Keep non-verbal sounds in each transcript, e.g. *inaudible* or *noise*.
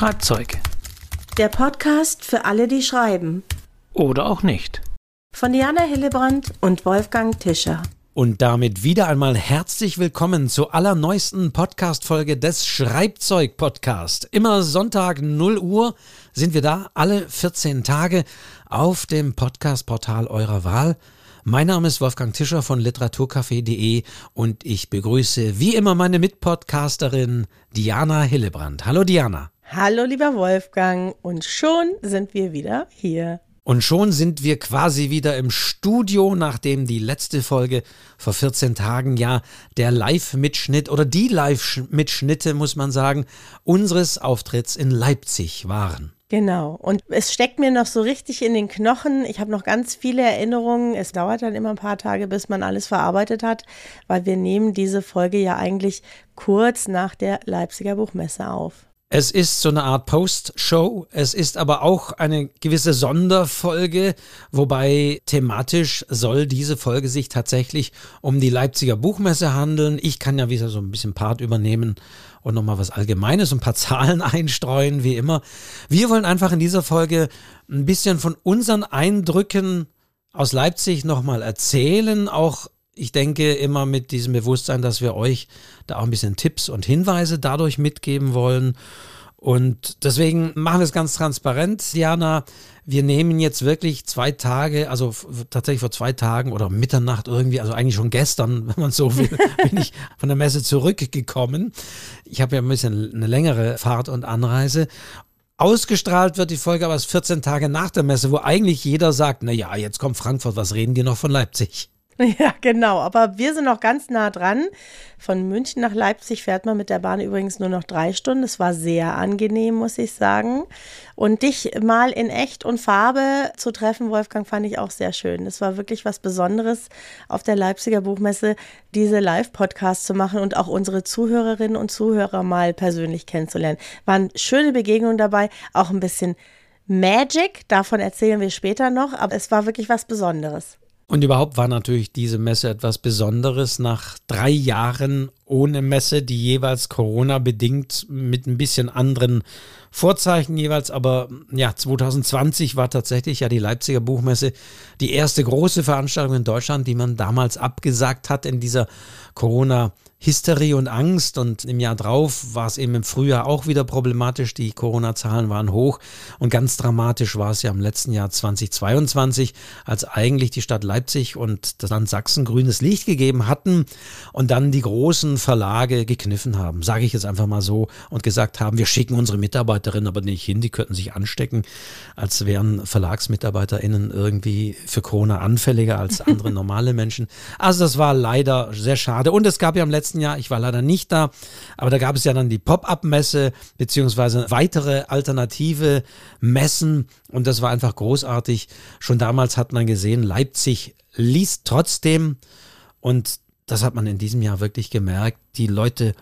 Schreibzeug. Der Podcast für alle, die schreiben. Oder auch nicht. Von Diana Hillebrand und Wolfgang Tischer. Und damit wieder einmal herzlich willkommen zur allerneuesten Podcast-Folge des Schreibzeug-Podcast. Immer Sonntag 0 Uhr sind wir da, alle 14 Tage auf dem Podcast-Portal eurer Wahl. Mein Name ist Wolfgang Tischer von literaturcafé.de und ich begrüße wie immer meine Mitpodcasterin Diana Hillebrand. Hallo Diana. Hallo lieber Wolfgang und schon sind wir wieder hier. Und schon sind wir quasi wieder im Studio, nachdem die letzte Folge vor 14 Tagen ja der Live-Mitschnitt oder die Live-Mitschnitte, muss man sagen, unseres Auftritts in Leipzig waren. Genau. Und es steckt mir noch so richtig in den Knochen. Ich habe noch ganz viele Erinnerungen. Es dauert dann immer ein paar Tage, bis man alles verarbeitet hat, weil wir nehmen diese Folge ja eigentlich kurz nach der Leipziger Buchmesse auf. Es ist so eine Art Post-Show. Es ist aber auch eine gewisse Sonderfolge, wobei thematisch soll diese Folge sich tatsächlich um die Leipziger Buchmesse handeln. Ich kann ja wieder so ein bisschen Part übernehmen und nochmal was Allgemeines, ein paar *laughs* Zahlen einstreuen, wie immer. Wir wollen einfach in dieser Folge ein bisschen von unseren Eindrücken aus Leipzig nochmal erzählen, auch ich denke immer mit diesem Bewusstsein, dass wir euch da auch ein bisschen Tipps und Hinweise dadurch mitgeben wollen. Und deswegen machen wir es ganz transparent, Diana. Wir nehmen jetzt wirklich zwei Tage, also tatsächlich vor zwei Tagen oder Mitternacht irgendwie, also eigentlich schon gestern, *laughs* wenn man so will, bin ich von der Messe zurückgekommen. Ich habe ja ein bisschen eine längere Fahrt und Anreise. Ausgestrahlt wird die Folge aber erst 14 Tage nach der Messe, wo eigentlich jeder sagt, na ja, jetzt kommt Frankfurt, was reden die noch von Leipzig? *laughs* Ja, genau. Aber wir sind noch ganz nah dran. Von München nach Leipzig fährt man mit der Bahn übrigens nur noch drei Stunden. Es war sehr angenehm, muss ich sagen. Und dich mal in echt und Farbe zu treffen, Wolfgang, fand ich auch sehr schön. Es war wirklich was Besonderes, auf der Leipziger Buchmesse diese Live-Podcasts zu machen und auch unsere Zuhörerinnen und Zuhörer mal persönlich kennenzulernen. Waren schöne Begegnungen dabei, auch ein bisschen Magic, davon erzählen wir später noch, aber es war wirklich was Besonderes. Und überhaupt war natürlich diese Messe etwas Besonderes nach drei Jahren ohne Messe, die jeweils Corona bedingt mit ein bisschen anderen Vorzeichen jeweils. Aber ja, 2020 war tatsächlich ja die Leipziger Buchmesse die erste große Veranstaltung in Deutschland, die man damals abgesagt hat in dieser Corona- Hysterie und Angst und im Jahr drauf war es eben im Frühjahr auch wieder problematisch. Die Corona-Zahlen waren hoch und ganz dramatisch war es ja im letzten Jahr 2022, als eigentlich die Stadt Leipzig und das Land Sachsen grünes Licht gegeben hatten und dann die großen Verlage gekniffen haben, sage ich jetzt einfach mal so, und gesagt haben, wir schicken unsere Mitarbeiterinnen aber nicht hin, die könnten sich anstecken, als wären VerlagsmitarbeiterInnen irgendwie für Corona anfälliger als *laughs* andere normale Menschen. Also das war leider sehr schade und es gab ja im letzten Jahr. Ich war leider nicht da, aber da gab es ja dann die Pop-up-Messe beziehungsweise weitere alternative Messen und das war einfach großartig. Schon damals hat man gesehen, Leipzig liest trotzdem und das hat man in diesem Jahr wirklich gemerkt. Die Leute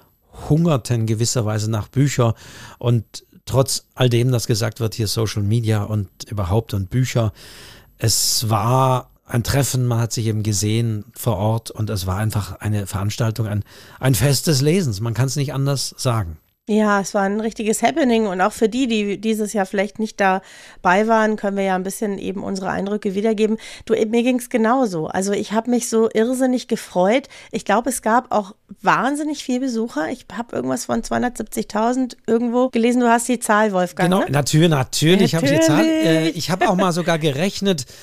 hungerten gewisserweise nach Büchern und trotz all dem, das gesagt wird, hier Social Media und überhaupt und Bücher, es war ein Treffen, man hat sich eben gesehen vor Ort und es war einfach eine Veranstaltung, ein, ein Fest des Lesens. Man kann es nicht anders sagen. Ja, es war ein richtiges Happening und auch für die, die dieses Jahr vielleicht nicht dabei waren, können wir ja ein bisschen eben unsere Eindrücke wiedergeben. Du, mir ging es genauso. Also ich habe mich so irrsinnig gefreut. Ich glaube, es gab auch wahnsinnig viele Besucher. Ich habe irgendwas von 270.000 irgendwo gelesen. Du hast die Zahl, Wolfgang. Genau, ne? natürlich, natürlich, natürlich. habe ich die Zahl. Äh, ich habe auch mal sogar gerechnet. *laughs*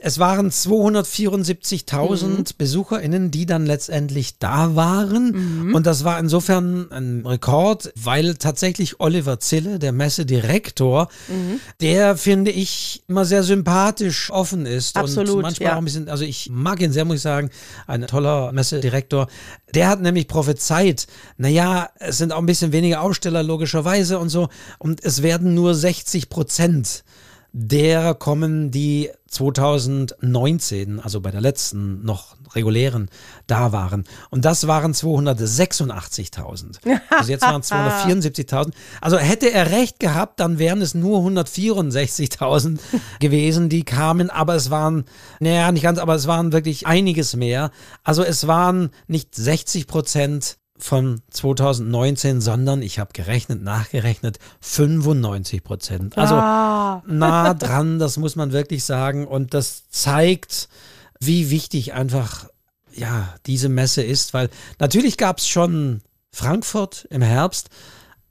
Es waren 274.000 mhm. BesucherInnen, die dann letztendlich da waren. Mhm. Und das war insofern ein Rekord, weil tatsächlich Oliver Zille, der Messedirektor, mhm. der finde ich immer sehr sympathisch offen ist. Absolut. Und manchmal ja. auch ein bisschen, also ich mag ihn sehr, muss ich sagen, ein toller Messedirektor. Der hat nämlich prophezeit, naja, es sind auch ein bisschen weniger Aussteller logischerweise und so. Und es werden nur 60 Prozent derer kommen, die 2019, also bei der letzten noch regulären, da waren. Und das waren 286.000. *laughs* Also jetzt waren es 274.000. Also hätte er recht gehabt, dann wären es nur 164.000 *laughs* gewesen, die kamen. Aber es waren, naja, nicht ganz, aber es waren wirklich einiges mehr. Also es waren nicht 60 Prozent von 2019, sondern ich habe gerechnet, nachgerechnet, 95 Prozent. Also ah. nah dran, das muss man wirklich sagen. Und das zeigt, wie wichtig einfach ja diese Messe ist, weil natürlich gab es schon Frankfurt im Herbst,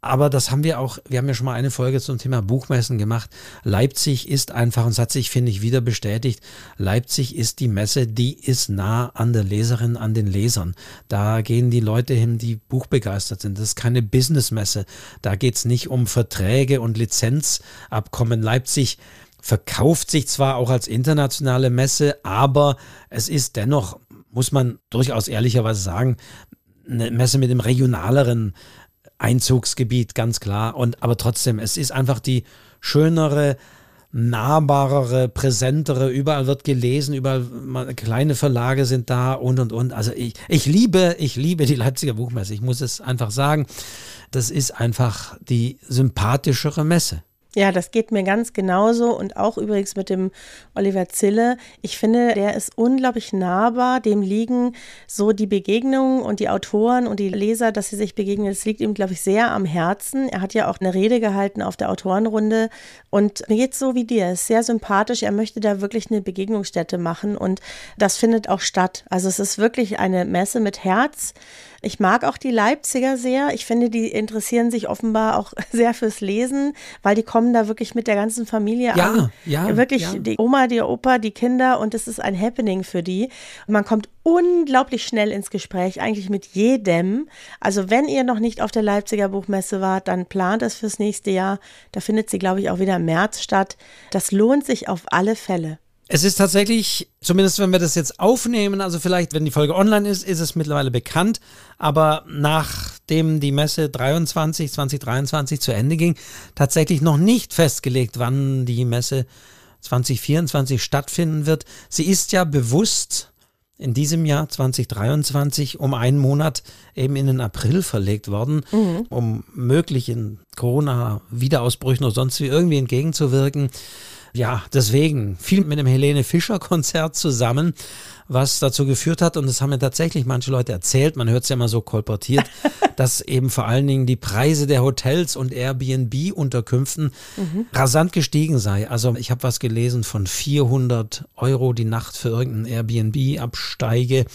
aber das haben wir auch, wir haben ja schon mal eine Folge zum Thema Buchmessen gemacht. Leipzig ist einfach, und es hat sich, finde ich, wieder bestätigt, Leipzig ist die Messe, die ist nah an der Leserin, an den Lesern. Da gehen die Leute hin, die buchbegeistert sind. Das ist keine Businessmesse. Da geht es nicht um Verträge und Lizenzabkommen. Leipzig verkauft sich zwar auch als internationale Messe, aber es ist dennoch, muss man durchaus ehrlicherweise sagen, eine Messe mit dem regionaleren Einzugsgebiet, ganz klar. Und aber trotzdem, es ist einfach die schönere, nahbarere, präsentere, überall wird gelesen, überall kleine Verlage sind da und und und. Also ich, ich liebe, ich liebe die Leipziger Buchmesse. Ich muss es einfach sagen. Das ist einfach die sympathischere Messe. Ja, das geht mir ganz genauso und auch übrigens mit dem Oliver Zille. Ich finde, der ist unglaublich nahbar. Dem liegen so die Begegnungen und die Autoren und die Leser, dass sie sich begegnen. Das liegt ihm, glaube ich, sehr am Herzen. Er hat ja auch eine Rede gehalten auf der Autorenrunde und mir geht so wie dir. Er ist sehr sympathisch. Er möchte da wirklich eine Begegnungsstätte machen und das findet auch statt. Also es ist wirklich eine Messe mit Herz. Ich mag auch die Leipziger sehr. Ich finde, die interessieren sich offenbar auch *laughs* sehr fürs Lesen, weil die kommen da wirklich mit der ganzen Familie ja, an. Ja, wirklich ja. die Oma, die Opa, die Kinder und es ist ein Happening für die. Und man kommt unglaublich schnell ins Gespräch, eigentlich mit jedem. Also wenn ihr noch nicht auf der Leipziger Buchmesse wart, dann plant es fürs nächste Jahr. Da findet sie, glaube ich, auch wieder im März statt. Das lohnt sich auf alle Fälle. Es ist tatsächlich, zumindest wenn wir das jetzt aufnehmen, also vielleicht, wenn die Folge online ist, ist es mittlerweile bekannt, aber nachdem die Messe 23, 2023 zu Ende ging, tatsächlich noch nicht festgelegt, wann die Messe 2024 stattfinden wird. Sie ist ja bewusst in diesem Jahr 2023 um einen Monat eben in den April verlegt worden, mhm. um möglichen Corona-Wiederausbrüchen oder sonst wie irgendwie entgegenzuwirken ja, deswegen viel mit dem Helene Fischer Konzert zusammen, was dazu geführt hat, und das haben mir tatsächlich manche Leute erzählt, man hört es ja immer so kolportiert, *laughs* dass eben vor allen Dingen die Preise der Hotels und Airbnb-Unterkünften mhm. rasant gestiegen sei. Also ich habe was gelesen von 400 Euro die Nacht für irgendein Airbnb-Absteige.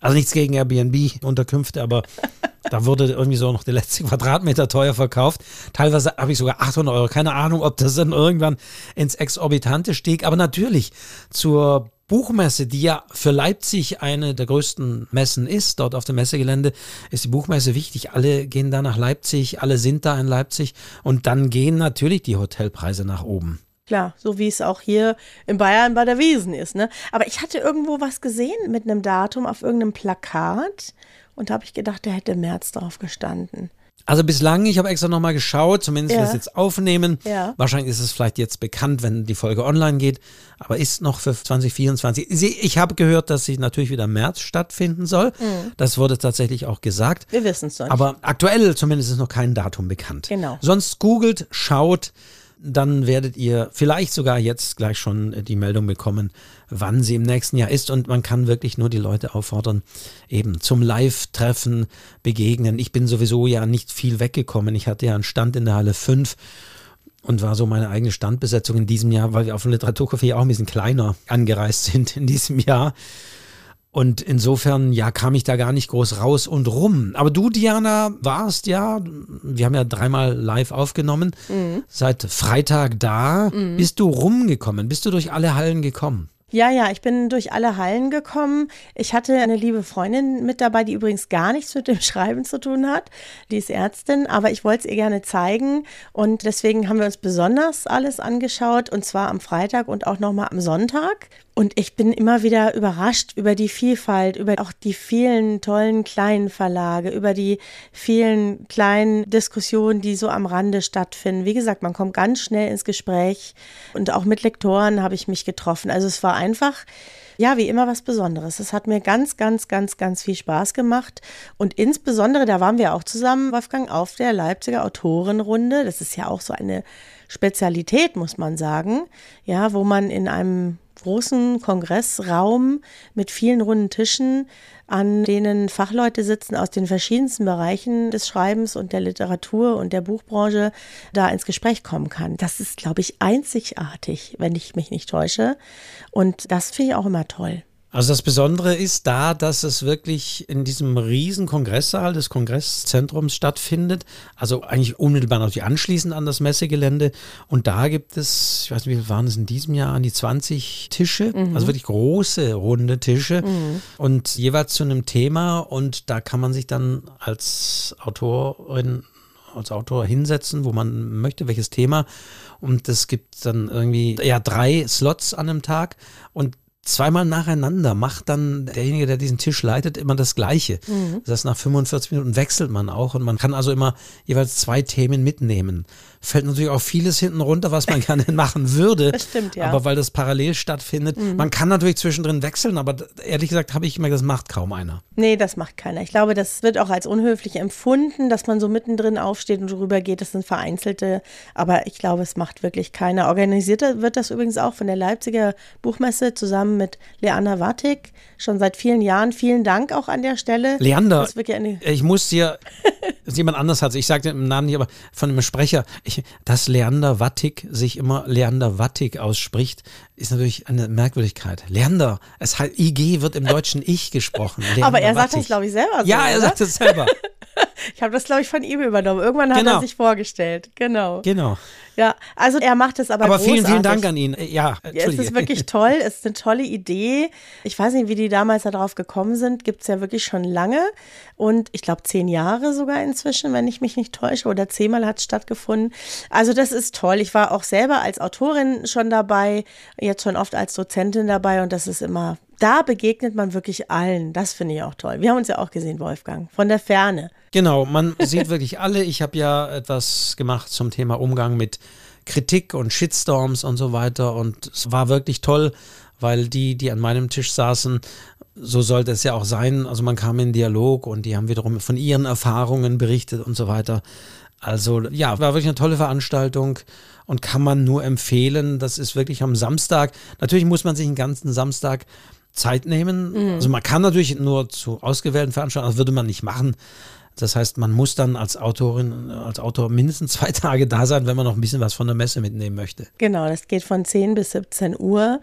Also nichts gegen Airbnb-Unterkünfte, aber *laughs* da wurde irgendwie so noch der letzte Quadratmeter teuer verkauft. Teilweise habe ich sogar 800 Euro. Keine Ahnung, ob das dann irgendwann ins Exorbitante stieg. Aber natürlich zur Buchmesse, die ja für Leipzig eine der größten Messen ist, dort auf dem Messegelände, ist die Buchmesse wichtig. Alle gehen da nach Leipzig, alle sind da in Leipzig und dann gehen natürlich die Hotelpreise nach oben. Klar, so wie es auch hier in Bayern bei der Wiesen ist. Ne? Aber ich hatte irgendwo was gesehen mit einem Datum auf irgendeinem Plakat und da habe ich gedacht, der hätte März drauf gestanden. Also bislang, ich habe extra nochmal geschaut, zumindest ja. wir es jetzt aufnehmen. Ja. Wahrscheinlich ist es vielleicht jetzt bekannt, wenn die Folge online geht, aber ist noch für 2024. Ich habe gehört, dass sie natürlich wieder im März stattfinden soll. Mhm. Das wurde tatsächlich auch gesagt. Wir wissen es noch nicht. Aber aktuell zumindest ist noch kein Datum bekannt. Genau. Sonst googelt, schaut, dann werdet ihr vielleicht sogar jetzt gleich schon die Meldung bekommen, wann sie im nächsten Jahr ist. Und man kann wirklich nur die Leute auffordern, eben zum Live-Treffen begegnen. Ich bin sowieso ja nicht viel weggekommen. Ich hatte ja einen Stand in der Halle 5 und war so meine eigene Standbesetzung in diesem Jahr, weil wir auf dem Literaturcafé auch ein bisschen kleiner angereist *laughs* sind in diesem Jahr. Und insofern, ja, kam ich da gar nicht groß raus und rum. Aber du, Diana, warst ja, wir haben ja dreimal live aufgenommen, mhm. seit Freitag da. Mhm. Bist du rumgekommen? Bist du durch alle Hallen gekommen? Ja, ja, ich bin durch alle Hallen gekommen. Ich hatte eine liebe Freundin mit dabei, die übrigens gar nichts mit dem Schreiben zu tun hat. Die ist Ärztin, aber ich wollte es ihr gerne zeigen und deswegen haben wir uns besonders alles angeschaut und zwar am Freitag und auch nochmal am Sonntag. Und ich bin immer wieder überrascht über die Vielfalt, über auch die vielen tollen kleinen Verlage, über die vielen kleinen Diskussionen, die so am Rande stattfinden. Wie gesagt, man kommt ganz schnell ins Gespräch und auch mit Lektoren habe ich mich getroffen. Also es war einfach, ja, wie immer was Besonderes. Es hat mir ganz, ganz, ganz, ganz viel Spaß gemacht. Und insbesondere, da waren wir auch zusammen, Wolfgang, auf der Leipziger Autorenrunde. Das ist ja auch so eine Spezialität, muss man sagen. Ja, wo man in einem großen Kongressraum mit vielen runden Tischen, an denen Fachleute sitzen aus den verschiedensten Bereichen des Schreibens und der Literatur und der Buchbranche da ins Gespräch kommen kann. Das ist, glaube ich, einzigartig, wenn ich mich nicht täusche. Und das finde ich auch immer toll. Also das Besondere ist da, dass es wirklich in diesem riesen Kongresssaal des Kongresszentrums stattfindet. Also eigentlich unmittelbar natürlich anschließend an das Messegelände. Und da gibt es, ich weiß nicht, wie viel waren es in diesem Jahr, an die 20 Tische. Mhm. Also wirklich große, runde Tische. Mhm. Und jeweils zu einem Thema. Und da kann man sich dann als Autorin als Autor hinsetzen, wo man möchte, welches Thema. Und es gibt dann irgendwie ja drei Slots an einem Tag. Und zweimal nacheinander macht dann derjenige, der diesen Tisch leitet, immer das Gleiche. Mhm. Das heißt, nach 45 Minuten wechselt man auch und man kann also immer jeweils zwei Themen mitnehmen fällt natürlich auch vieles hinten runter, was man *laughs* gerne machen würde. Das stimmt, ja. Aber weil das parallel stattfindet, mhm. man kann natürlich zwischendrin wechseln, aber ehrlich gesagt habe ich immer, das macht kaum einer. Nee, das macht keiner. Ich glaube, das wird auch als unhöflich empfunden, dass man so mittendrin aufsteht und drüber geht. Das sind vereinzelte, aber ich glaube, es macht wirklich keiner. Organisiert wird das übrigens auch von der Leipziger Buchmesse zusammen mit Leander Wattig, schon seit vielen Jahren. Vielen Dank auch an der Stelle. Leander, ich muss dir, *laughs* jemand anders hat. Ich sage den Namen nicht, aber von einem Sprecher, ich, dass Leander Wattig sich immer Leander Wattig ausspricht, ist natürlich eine Merkwürdigkeit. Leander, es halt IG wird im Deutschen Ich gesprochen. Leander Aber er sagt das, glaube ich, selber so. Ja, er sagt es selber. *laughs* Ich habe das, glaube ich, von ihm übernommen. Irgendwann hat genau. er sich vorgestellt. Genau. Genau. Ja, also er macht es aber Aber großartig. vielen, vielen Dank an ihn. Ja, ja es ist wirklich toll. Es ist eine tolle Idee. Ich weiß nicht, wie die damals darauf gekommen sind. Gibt es ja wirklich schon lange. Und ich glaube, zehn Jahre sogar inzwischen, wenn ich mich nicht täusche. Oder zehnmal hat es stattgefunden. Also das ist toll. Ich war auch selber als Autorin schon dabei. Jetzt schon oft als Dozentin dabei. Und das ist immer da begegnet man wirklich allen. Das finde ich auch toll. Wir haben uns ja auch gesehen, Wolfgang, von der Ferne. Genau, man *laughs* sieht wirklich alle. Ich habe ja etwas gemacht zum Thema Umgang mit Kritik und Shitstorms und so weiter. Und es war wirklich toll, weil die, die an meinem Tisch saßen, so sollte es ja auch sein. Also man kam in Dialog und die haben wiederum von ihren Erfahrungen berichtet und so weiter. Also ja, war wirklich eine tolle Veranstaltung und kann man nur empfehlen. Das ist wirklich am Samstag. Natürlich muss man sich einen ganzen Samstag Zeit nehmen. Mhm. Also man kann natürlich nur zu ausgewählten Veranstaltungen, das würde man nicht machen. Das heißt, man muss dann als Autorin, als Autor mindestens zwei Tage da sein, wenn man noch ein bisschen was von der Messe mitnehmen möchte. Genau, das geht von 10 bis 17 Uhr.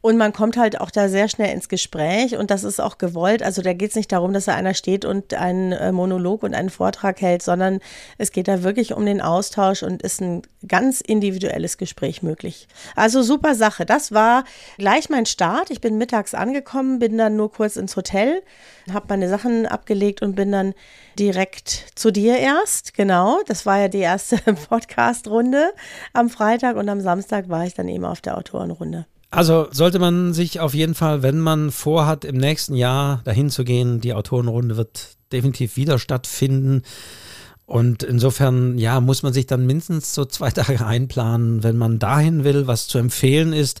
Und man kommt halt auch da sehr schnell ins Gespräch und das ist auch gewollt. Also da geht es nicht darum, dass da einer steht und einen äh, Monolog und einen Vortrag hält, sondern es geht da wirklich um den Austausch und ist ein ganz individuelles Gespräch möglich. Also super Sache. Das war gleich mein Start. Ich bin mittags angekommen, bin dann nur kurz ins Hotel, habe meine Sachen abgelegt und bin dann direkt zu dir erst. Genau, das war ja die erste *laughs* Podcast-Runde am Freitag und am Samstag war ich dann eben auf der Autorenrunde. Also sollte man sich auf jeden Fall, wenn man vorhat, im nächsten Jahr dahin zu gehen, die Autorenrunde wird definitiv wieder stattfinden. Und insofern, ja, muss man sich dann mindestens so zwei *laughs* Tage einplanen, wenn man dahin will, was zu empfehlen ist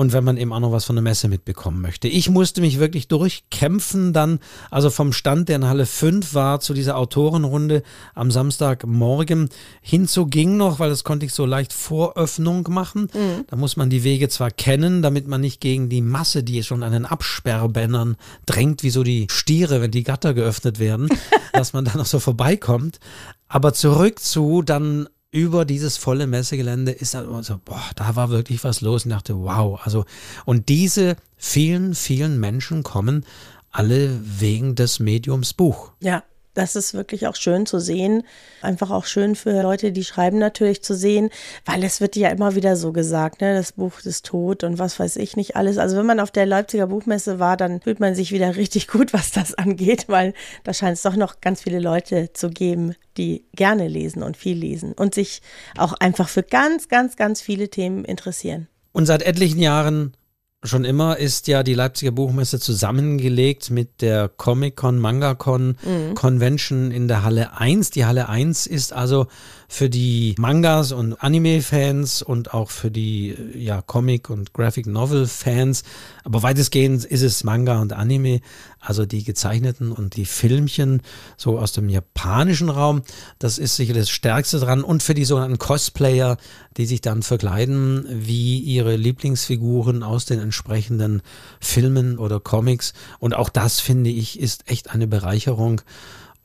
und wenn man eben auch noch was von der Messe mitbekommen möchte. Ich musste mich wirklich durchkämpfen dann, also vom Stand, der in Halle 5 war, zu dieser Autorenrunde am Samstagmorgen. Hinzu ging noch, weil das konnte ich so leicht Voröffnung machen. Mhm. Da muss man die Wege zwar kennen, damit man nicht gegen die Masse, die schon an den Absperrbändern drängt, wie so die Stiere, wenn die Gatter geöffnet werden, *laughs* dass man da noch so vorbeikommt. Aber zurück zu dann über dieses volle Messegelände ist dann immer so, boah, da war wirklich was los und dachte, wow, also und diese vielen, vielen Menschen kommen alle wegen des Mediums Buch. Ja, das ist wirklich auch schön zu sehen. Einfach auch schön für Leute, die schreiben natürlich zu sehen, weil es wird ja immer wieder so gesagt, ne, das Buch ist tot und was weiß ich nicht alles. Also wenn man auf der Leipziger Buchmesse war, dann fühlt man sich wieder *laughs* richtig gut, was das angeht, weil da scheint es doch noch ganz viele Leute zu geben, die gerne lesen und viel lesen und sich auch einfach für ganz, ganz, ganz viele Themen interessieren. Und seit etlichen Jahren Schon immer ist ja die Leipziger Buchmesse zusammengelegt mit der Comic-Con, Manga-Con mhm. Convention in der Halle 1. Die Halle 1 ist also für die Mangas und Anime-Fans und auch für die ja, Comic- und Graphic-Novel-Fans. Aber weitestgehend ist es Manga und Anime, also die gezeichneten und die Filmchen so aus dem japanischen Raum. Das ist sicher das Stärkste dran. Und für die sogenannten Cosplayer, die sich dann verkleiden wie ihre Lieblingsfiguren aus den entsprechenden Filmen oder Comics. Und auch das, finde ich, ist echt eine Bereicherung.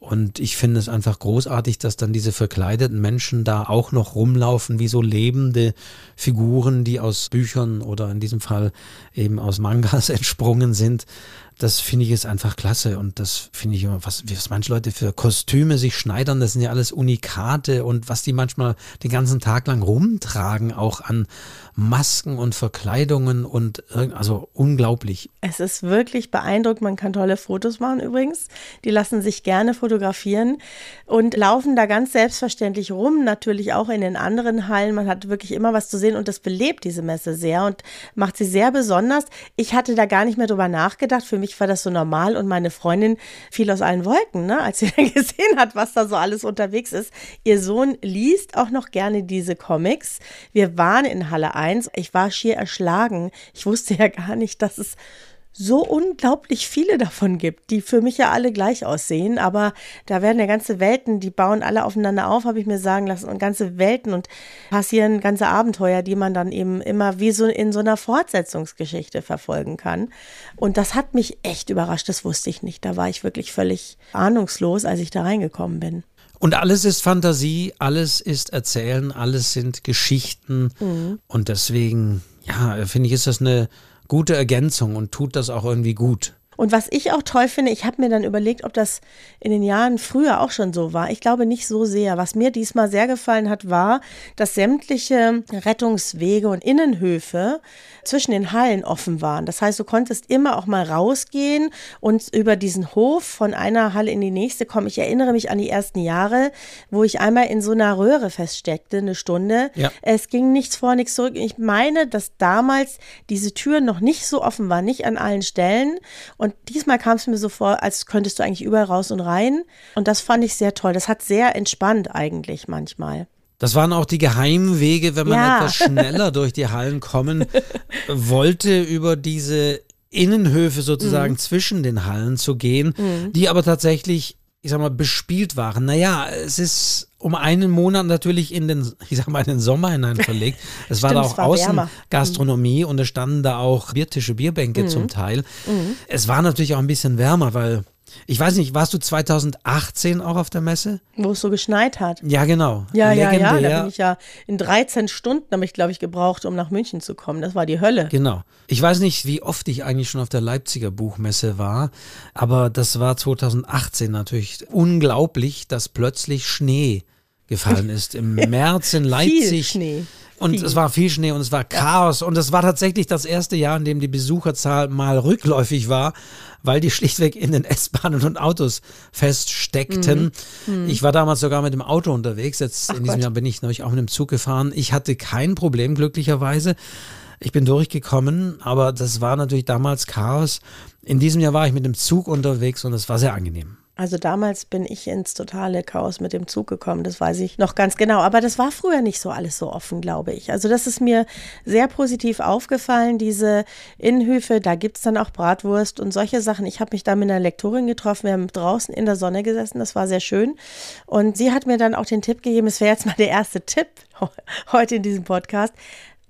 Und ich finde es einfach großartig, dass dann diese verkleideten Menschen da auch noch rumlaufen, wie so lebende Figuren, die aus Büchern oder in diesem Fall eben aus Mangas *laughs* entsprungen sind das finde ich ist einfach klasse und das finde ich immer, was, was manche Leute für Kostüme sich schneidern, das sind ja alles Unikate und was die manchmal den ganzen Tag lang rumtragen, auch an Masken und Verkleidungen und also unglaublich. Es ist wirklich beeindruckend, man kann tolle Fotos machen übrigens, die lassen sich gerne fotografieren und laufen da ganz selbstverständlich rum, natürlich auch in den anderen Hallen, man hat wirklich immer was zu sehen und das belebt diese Messe sehr und macht sie sehr besonders. Ich hatte da gar nicht mehr drüber nachgedacht, für mich mich war das so normal und meine Freundin fiel aus allen Wolken, ne, als sie *laughs* dann gesehen hat, was da so alles unterwegs ist. Ihr Sohn liest auch noch gerne diese Comics. Wir waren in Halle 1. Ich war schier erschlagen. Ich wusste ja gar nicht, dass es so unglaublich viele davon gibt, die für mich ja alle gleich aussehen, aber da werden ja ganze Welten, die bauen alle aufeinander auf, habe ich mir sagen lassen, und ganze Welten und passieren ganze Abenteuer, die man dann eben immer wie so in so einer Fortsetzungsgeschichte verfolgen kann. Und das hat mich echt überrascht, das wusste ich nicht. Da war ich wirklich völlig ahnungslos, als ich da reingekommen bin. Und alles ist Fantasie, alles ist Erzählen, alles sind Geschichten. Mhm. Und deswegen, ja, finde ich, ist das eine gute Ergänzung und tut das auch irgendwie gut. Und was ich auch toll finde, ich habe mir dann überlegt, ob das in den Jahren früher auch schon so war. Ich glaube nicht so sehr. Was mir diesmal sehr gefallen hat, war, dass sämtliche Rettungswege und Innenhöfe zwischen den Hallen offen waren. Das heißt, du konntest immer auch mal rausgehen und über diesen Hof von einer Halle in die nächste kommen. Ich erinnere mich an die ersten Jahre, wo ich einmal in so einer Röhre feststeckte, eine Stunde. Ja. Es ging nichts vor, nichts zurück. Ich meine, dass damals diese Türen noch nicht so offen waren, nicht an allen Stellen. Und diesmal kam es mir so vor, als könntest du eigentlich überall raus und rein. Und das fand ich sehr toll. Das hat sehr entspannt eigentlich manchmal. Das waren auch die Geheimwege, wenn man ja. etwas *laughs* schneller durch die Hallen kommen wollte, über diese Innenhöfe sozusagen mhm. zwischen den Hallen zu gehen, mhm. die aber tatsächlich, ich sag mal, bespielt waren. Naja, es ist um einen Monat natürlich in den, *laughs* ich sag mal, in den Sommer hinein verlegt. *laughs* Es war da auch war Außengastronomie mhm. und es standen da auch Biertische, Bierbänke mhm. zum Teil. Mhm. Es war natürlich auch ein bisschen wärmer, weil ich weiß nicht, warst du 2018 auch auf der Messe? Wo es so geschneit hat. Ja, genau. Ja, Legendär. ja, ja. Da bin ich ja in 13 Stunden, habe ich, glaube ich, gebraucht, um nach München zu kommen. Das war die Hölle. Genau. Ich weiß nicht, wie oft ich eigentlich schon auf der Leipziger Buchmesse war, aber das war 2018 natürlich unglaublich, dass plötzlich Schnee gefallen *laughs* ist. Im März in Leipzig. Viel Schnee. Und viel. es war viel Schnee und es war Chaos. Und es war tatsächlich das erste Jahr, in dem die Besucherzahl mal rückläufig war, weil die *laughs* schlichtweg in den S-Bahnen und Autos feststeckten. Mhm. Mhm. Ich war damals sogar mit dem Auto unterwegs. Jetzt Ach in diesem Gott. Jahr bin ich nämlich auch mit dem Zug gefahren. Ich hatte kein Problem, glücklicherweise. Ich bin durchgekommen, aber das war natürlich damals Chaos. In diesem Jahr war ich mit dem Zug unterwegs und es war sehr angenehm. Also damals bin ich ins totale Chaos mit dem Zug gekommen, das weiß ich noch ganz genau. Aber das war früher nicht so alles so offen, glaube ich. Also das ist mir sehr positiv aufgefallen, diese Innenhöfe, da gibt es dann auch Bratwurst und solche Sachen. Ich habe mich da mit einer Lektorin getroffen, wir haben draußen in der Sonne gesessen, das war sehr schön. Und sie hat mir dann auch den Tipp gegeben, es wäre jetzt mal der erste Tipp *laughs* heute in diesem Podcast,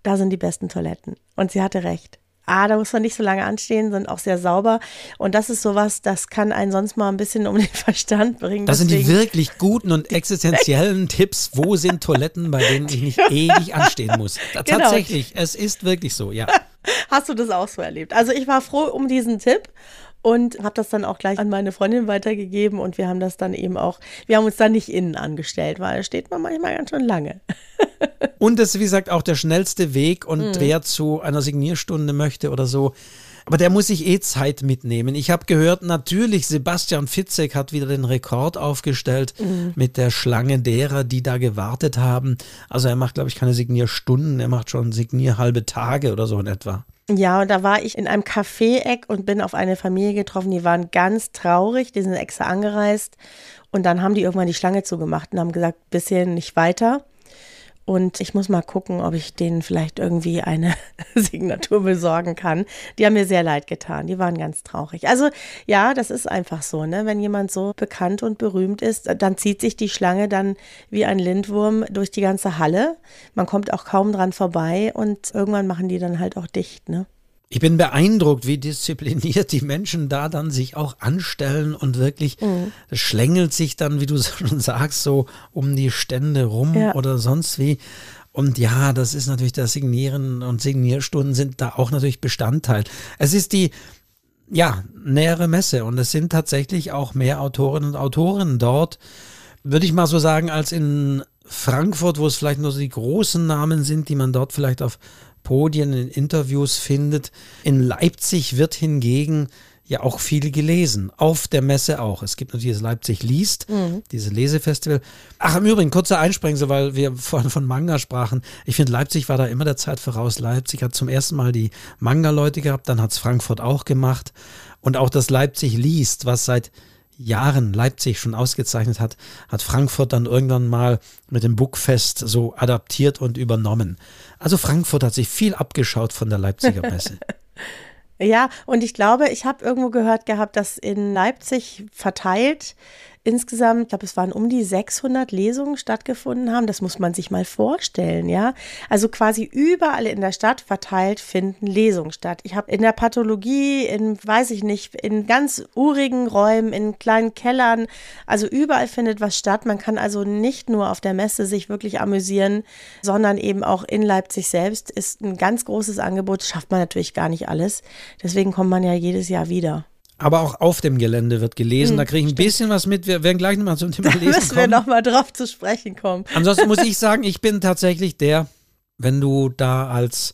da sind die besten Toiletten. Und sie hatte recht ah, da muss man nicht so lange anstehen, sind auch sehr sauber. Und das ist sowas, das kann einen sonst mal ein bisschen um den *laughs* Verstand bringen. Das Deswegen. sind die wirklich guten und existenziellen *laughs* Tipps. Wo sind Toiletten, bei denen ich nicht *laughs* ewig anstehen muss? Genau. Tatsächlich, es ist wirklich so, ja. Hast du das auch so erlebt? Also ich war froh um diesen Tipp und habe das dann auch gleich an meine Freundin weitergegeben und wir haben das dann eben auch, wir haben uns dann nicht innen angestellt, weil da steht man manchmal ganz schön lange. *laughs* und das ist, wie gesagt, auch der schnellste Weg und mhm. wer zu einer Signierstunde möchte oder so, aber der muss sich eh Zeit mitnehmen. Ich habe gehört, natürlich, Sebastian Fitzek hat wieder den Rekord aufgestellt mhm. mit der Schlange derer, die da gewartet haben. Also er macht, glaube ich, keine Signierstunden, er macht schon Signierhalbe Tage oder so in etwa. Ja, und da war ich in einem Café-Eck und bin auf eine Familie getroffen, die waren ganz traurig, die sind extra angereist. Und dann haben die irgendwann die Schlange zugemacht und haben gesagt, bisschen nicht weiter. Und ich muss mal gucken, ob ich denen vielleicht irgendwie eine *laughs* Signatur besorgen kann. Die haben mir sehr leid getan. Die waren ganz traurig. Also ja, das ist einfach so, ne? Wenn jemand so bekannt und berühmt ist, dann zieht sich die Schlange dann wie ein Lindwurm durch die ganze Halle. Man kommt auch kaum dran vorbei und irgendwann machen die dann halt auch dicht, ne? Ich bin beeindruckt, wie diszipliniert die Menschen da dann sich auch anstellen und wirklich, mhm. schlängelt sich dann, wie du *laughs* schon sagst, so um die Stände rum ja. oder sonst wie. Und ja, das ist natürlich das Signieren und Signierstunden sind da auch natürlich Bestandteil. Es ist die, ja, nähere Messe und es sind tatsächlich auch mehr Autorinnen und Autoren dort, würde ich mal so sagen, als in Frankfurt, wo es vielleicht nur so die großen Namen sind, die man dort vielleicht auf Podien, in Interviews findet. In Leipzig wird hingegen ja auch viel gelesen. Auf der Messe auch. Es gibt natürlich das Leipzig liest, mhm. dieses Lesefestival. Ach, im Übrigen, kurzer Einsprengsel, weil wir *laughs* vorhin von Manga sprachen. Ich finde, Leipzig war da immer der Zeit voraus. Leipzig hat zum ersten Mal die Manga-Leute gehabt, dann hat es Frankfurt auch gemacht. Und auch das Leipzig liest, was seit Jahren Leipzig schon ausgezeichnet hat, hat Frankfurt dann irgendwann mal mit dem Bookfest so adaptiert und übernommen. Also Frankfurt hat sich viel abgeschaut von der Leipziger Messe. *laughs* ja, und ich glaube, ich habe irgendwo gehört gehabt, dass in Leipzig verteilt insgesamt, ich glaube, es waren um die 600 Lesungen stattgefunden haben. Das muss man sich mal vorstellen, ja. Also quasi überall in der Stadt verteilt finden Lesungen statt. Ich habe in der Pathologie, in, weiß ich nicht, in ganz urigen Räumen, in kleinen Kellern, also überall findet was statt. Man kann also nicht nur auf der Messe sich wirklich amüsieren, sondern eben auch in Leipzig selbst ist ein ganz großes Angebot. Schafft man natürlich gar nicht alles. Deswegen kommt man ja jedes Jahr wieder. Aber auch auf dem Gelände wird gelesen. Hm, da kriege ich ein stimmt. bisschen was mit. Wir werden gleich nochmal zum *laughs* Thema da Lesen müssen kommen. wir nochmal drauf zu sprechen kommen. Ansonsten muss *laughs* ich sagen, ich bin tatsächlich der, wenn du da als,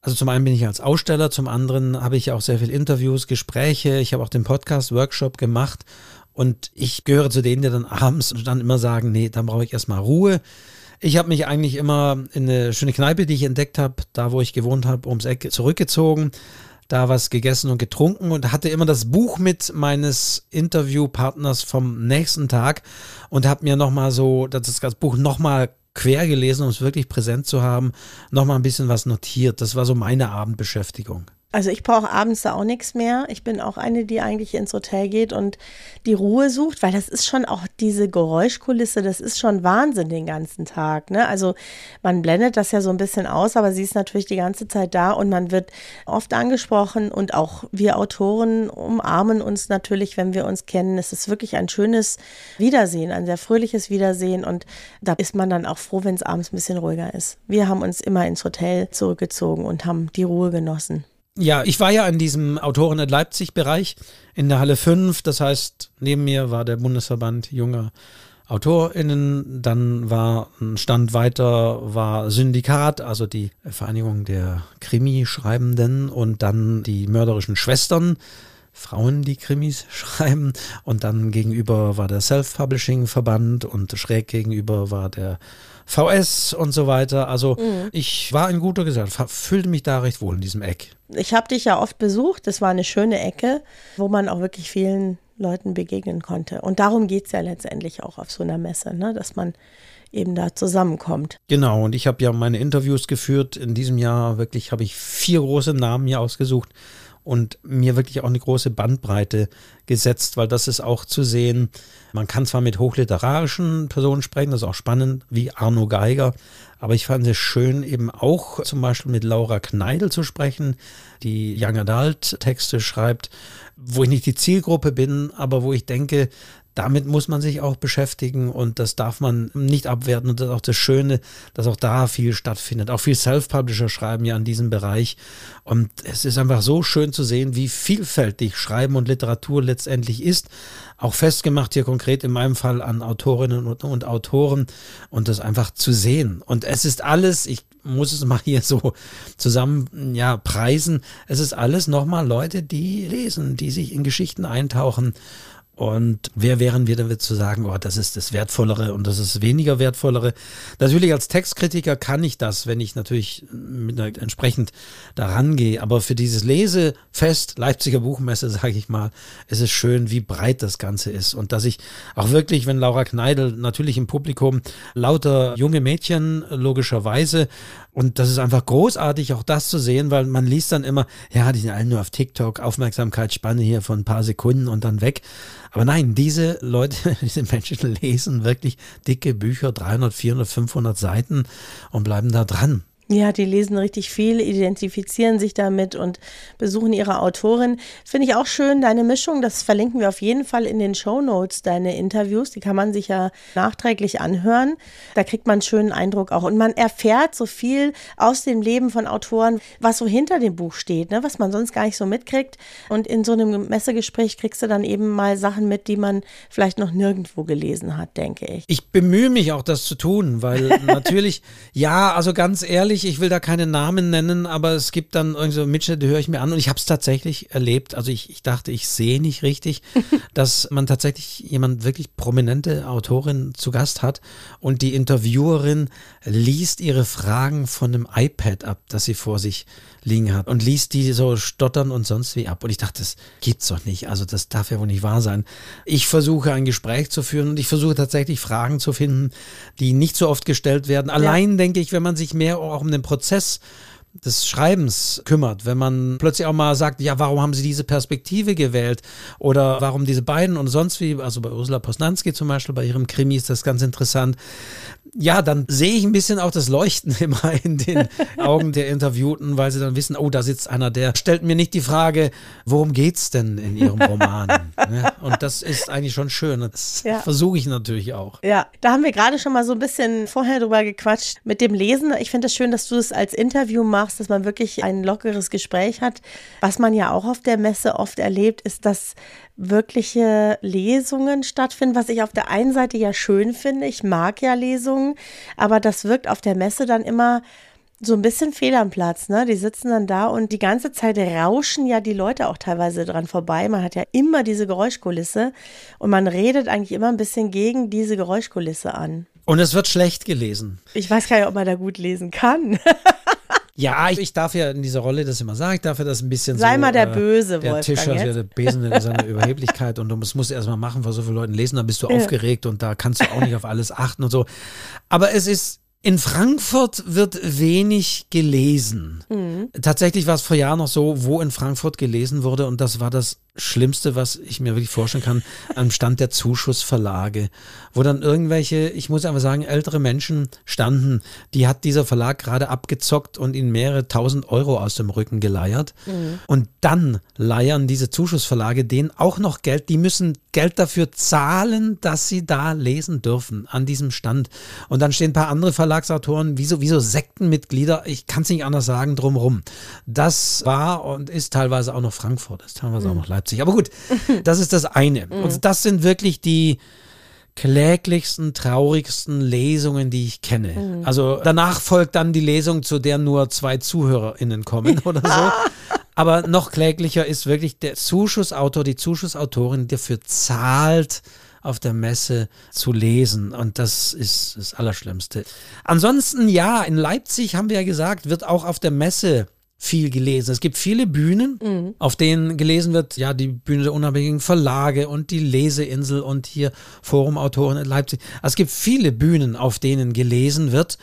also zum einen bin ich als Aussteller, zum anderen habe ich auch sehr viele Interviews, Gespräche. Ich habe auch den Podcast, Workshop gemacht. Und ich gehöre zu denen, die dann abends dann immer sagen, nee, dann brauche ich erstmal Ruhe. Ich habe mich eigentlich immer in eine schöne Kneipe, die ich entdeckt habe, da wo ich gewohnt habe, ums Eck zurückgezogen da was gegessen und getrunken und hatte immer das Buch mit meines Interviewpartners vom nächsten Tag und habe mir nochmal so das, das Buch nochmal quer gelesen, um es wirklich präsent zu haben, nochmal ein bisschen was notiert. Das war so meine Abendbeschäftigung. Also ich brauche abends da auch nichts mehr. Ich bin auch eine, die eigentlich ins Hotel geht und die Ruhe sucht, weil das ist schon auch diese Geräuschkulisse, das ist schon Wahnsinn den ganzen Tag. Ne? Also man blendet das ja so ein bisschen aus, aber sie ist natürlich die ganze Zeit da und man wird oft angesprochen und auch wir Autoren umarmen uns natürlich, wenn wir uns kennen. Es ist wirklich ein schönes Wiedersehen, ein sehr fröhliches Wiedersehen und da ist man dann auch froh, wenn es abends ein bisschen ruhiger ist. Wir haben uns immer ins Hotel zurückgezogen und haben die Ruhe genossen. Ja, ich war ja in diesem Autoren in Leipzig-Bereich in der Halle 5. Das heißt, neben mir war der Bundesverband junger AutorInnen. Dann war ein Stand weiter, war Syndikat, also die Vereinigung der Krimi-Schreibenden und dann die mörderischen Schwestern. Frauen, die Krimis *laughs* schreiben. Und dann gegenüber war der Self-Publishing-Verband und schräg gegenüber war der VS und so weiter. Also mhm. ich war in guter Gesellschaft, fühlte mich da recht wohl in diesem Eck. Ich habe dich ja oft besucht. Das war eine schöne Ecke, wo man auch wirklich vielen Leuten begegnen konnte. Und darum geht es ja letztendlich auch auf so einer Messe, ne? dass man eben da zusammenkommt. Genau, und ich habe ja meine Interviews geführt. In diesem Jahr wirklich habe ich vier große Namen hier ausgesucht und mir wirklich auch eine große Bandbreite gesetzt, weil das ist auch zu sehen. Man kann zwar mit hochliterarischen Personen sprechen, das ist auch spannend, wie Arno Geiger, aber ich fand es schön, eben auch zum Beispiel mit Laura Kneidel zu sprechen, die Young Adult Texte schreibt, wo ich nicht die Zielgruppe bin, aber wo ich denke, damit muss man sich auch beschäftigen und das darf man nicht abwerten. Und das ist auch das Schöne, dass auch da viel stattfindet. Auch viel Self-Publisher schreiben ja an diesem Bereich. Und es ist einfach so schön zu sehen, wie vielfältig Schreiben und Literatur letztendlich ist. Auch festgemacht hier konkret in meinem Fall an Autorinnen und, und Autoren und das einfach zu sehen. Und es ist alles, ich muss es mal hier so zusammen ja preisen. Es ist alles nochmal Leute, die lesen, die sich in Geschichten eintauchen Und wer wären wir damit zu sagen, oh, das ist das Wertvollere und das ist weniger Wertvollere? Natürlich als Textkritiker kann ich das, wenn ich natürlich mit einer, entsprechend daran gehe. Aber für dieses Lesefest Leipziger Buchmesse, sage ich mal, ist es schön, wie breit das Ganze ist. Und dass ich auch wirklich, wenn Laura Kneidel natürlich im Publikum lauter junge Mädchen logischerweise und das ist einfach großartig, auch das zu sehen, weil man liest dann immer, ja, die sind alle nur auf TikTok, Aufmerksamkeitsspanne hier von ein paar Sekunden und dann weg. Aber nein, diese Leute, *laughs* diese Menschen lesen wirklich dicke Bücher, 300, 400, 500 Seiten und bleiben da dran. Ja, die lesen richtig viel, identifizieren sich damit und besuchen ihre Autorin. Finde ich auch schön, deine Mischung. Das verlinken wir auf jeden Fall in den Show Notes, deine Interviews. Die kann man sich ja nachträglich anhören. Da kriegt man einen schönen Eindruck auch. Und man erfährt so viel aus dem Leben von Autoren, was so hinter dem Buch steht, ne? was man sonst gar nicht so mitkriegt. Und in so einem Messegespräch kriegst du dann eben mal Sachen mit, die man vielleicht noch nirgendwo gelesen hat, denke ich. Ich bemühe mich auch, das zu tun, weil *laughs* natürlich, ja, also ganz ehrlich, ehrlich, ich will da keine Namen nennen, aber es gibt dann irgendwie so Mitschnitte, die höre ich mir an und ich habe es tatsächlich erlebt. Also ich, ich dachte, ich sehe nicht richtig, *laughs* dass man tatsächlich jemand wirklich prominente Autorin zu Gast hat und die Interviewerin liest ihre Fragen von einem iPad ab, das sie vor sich liegen hat und liest die so stottern und sonst wie ab. Und ich dachte, das gibt's doch nicht. Also das darf ja wohl nicht wahr sein. Ich versuche ein Gespräch zu führen und ich versuche tatsächlich Fragen zu finden, die nicht so oft gestellt werden. Allein ja. denke ich, wenn man sich mehr auch um den Prozess des Schreibens kümmert, wenn man plötzlich auch mal sagt, ja, warum haben Sie diese Perspektive gewählt oder warum diese beiden und sonst wie, also bei Ursula Posnanski zum Beispiel, bei ihrem Krimi ist das ganz interessant ja, dann sehe ich ein bisschen auch das Leuchten *laughs* immer in den *laughs* Augen der Interviewten, weil sie dann wissen, oh, da sitzt einer, der stellt mir nicht die Frage, worum geht's denn in ihrem Roman? ja, *laughs* und das ist eigentlich schon schön. Das ja. versuche ich natürlich auch. Ja, da haben wir gerade schon mal so ein bisschen vorher drüber gequatscht mit dem Lesen. Ich finde es schön, dass du es als Interview machst, dass man wirklich ein lockeres Gespräch hat. Was man ja auch auf der Messe oft erlebt, ist, dass wirkliche Lesungen stattfinden, was ich auf der einen Seite ja schön finde. Ich mag ja Lesungen, aber das wirkt auf der Messe dann immer so ein bisschen fehl am Platz, ne? Die sitzen dann da und die ganze Zeit rauschen ja die Leute auch teilweise dran vorbei. Man hat ja immer diese Geräuschkulisse und man redet eigentlich immer ein bisschen gegen diese Geräuschkulisse an. Und es wird schlecht gelesen. Ich weiß gar nicht, ob man da gut lesen kann. *laughs* Ja, ich, ich, darf ja in dieser Rolle das immer sagen, ich darf ja das ein bisschen Sei so, mal der äh, Böse, Der Tischer, ja, der Besen in seiner Überheblichkeit und du musst, musst erstmal machen, vor so vielen Leuten lesen, dann bist du ja. aufgeregt und da kannst du auch nicht auf alles achten und so. Aber es ist, in Frankfurt wird wenig gelesen. Mhm. Tatsächlich war es vor Jahren noch so, wo in Frankfurt gelesen wurde und das war das Schlimmste, was ich mir wirklich vorstellen kann, am Stand der Zuschussverlage, wo dann irgendwelche, ich muss einfach sagen, ältere Menschen standen, die hat dieser Verlag gerade abgezockt und ihnen mehrere tausend Euro aus dem Rücken geleiert. Mhm. Und dann leiern diese Zuschussverlage denen auch noch Geld. Die müssen Geld dafür zahlen, dass sie da lesen dürfen an diesem Stand. Und dann stehen ein paar andere Verlagsautoren, wie so, wie so Sektenmitglieder, ich kann es nicht anders sagen, drumrum. Das war und ist teilweise auch noch Frankfurt, ist teilweise mhm. auch noch Leipzig. Leipzig. Aber gut, *laughs* das ist das eine. Und mhm. das sind wirklich die kläglichsten, traurigsten Lesungen, die ich kenne. Mhm. Also danach folgt dann die Lesung, zu der nur zwei ZuhörerInnen kommen *laughs* oder so. Aber noch kläglicher ist wirklich der Zuschussautor, die Zuschussautorin, die dafür zahlt, auf der Messe zu lesen. Und das ist das Allerschlimmste. Ansonsten, ja, in Leipzig haben wir ja gesagt, wird auch auf der Messe viel gelesen. Es gibt viele Bühnen, mhm. auf denen gelesen wird, ja, die Bühne der unabhängigen Verlage und die Leseinsel und hier Forumautoren in Leipzig. Also es gibt viele Bühnen, auf denen gelesen wird.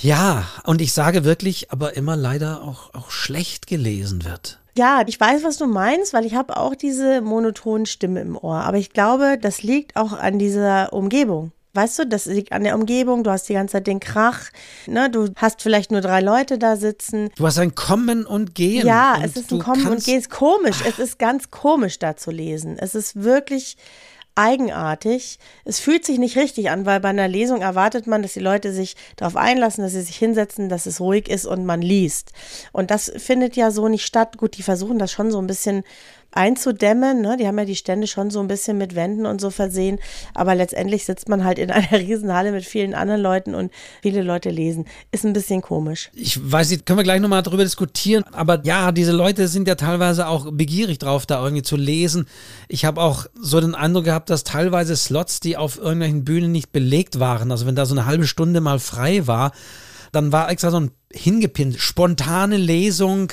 Ja, und ich sage wirklich, aber immer leider auch, auch schlecht gelesen wird. Ja, ich weiß, was du meinst, weil ich habe auch diese monotonen Stimme im Ohr. Aber ich glaube, das liegt auch an dieser Umgebung. Weißt du, das liegt an der Umgebung, du hast die ganze Zeit den Krach, ne, du hast vielleicht nur drei Leute da sitzen. Du hast ein Kommen und Gehen. Ja, und es ist ein Kommen und Gehen. Es ist komisch, Ach. es ist ganz komisch da zu lesen. Es ist wirklich eigenartig. Es fühlt sich nicht richtig an, weil bei einer Lesung erwartet man, dass die Leute sich darauf einlassen, dass sie sich hinsetzen, dass es ruhig ist und man liest. Und das findet ja so nicht statt. Gut, die versuchen das schon so ein bisschen einzudämmen. Ne? Die haben ja die Stände schon so ein bisschen mit Wänden und so versehen. Aber letztendlich sitzt man halt in *laughs* einer Riesenhalle mit vielen anderen Leuten und viele Leute lesen. Ist ein bisschen komisch. Ich weiß nicht, können wir gleich nochmal darüber diskutieren. Aber ja, diese Leute sind ja teilweise auch begierig drauf, da irgendwie zu lesen. Ich habe auch so den Eindruck gehabt, dass teilweise Slots, die auf irgendwelchen Bühnen nicht belegt waren, also wenn da so eine halbe Stunde mal frei war, dann war extra so ein hingepinnt, spontane Lesung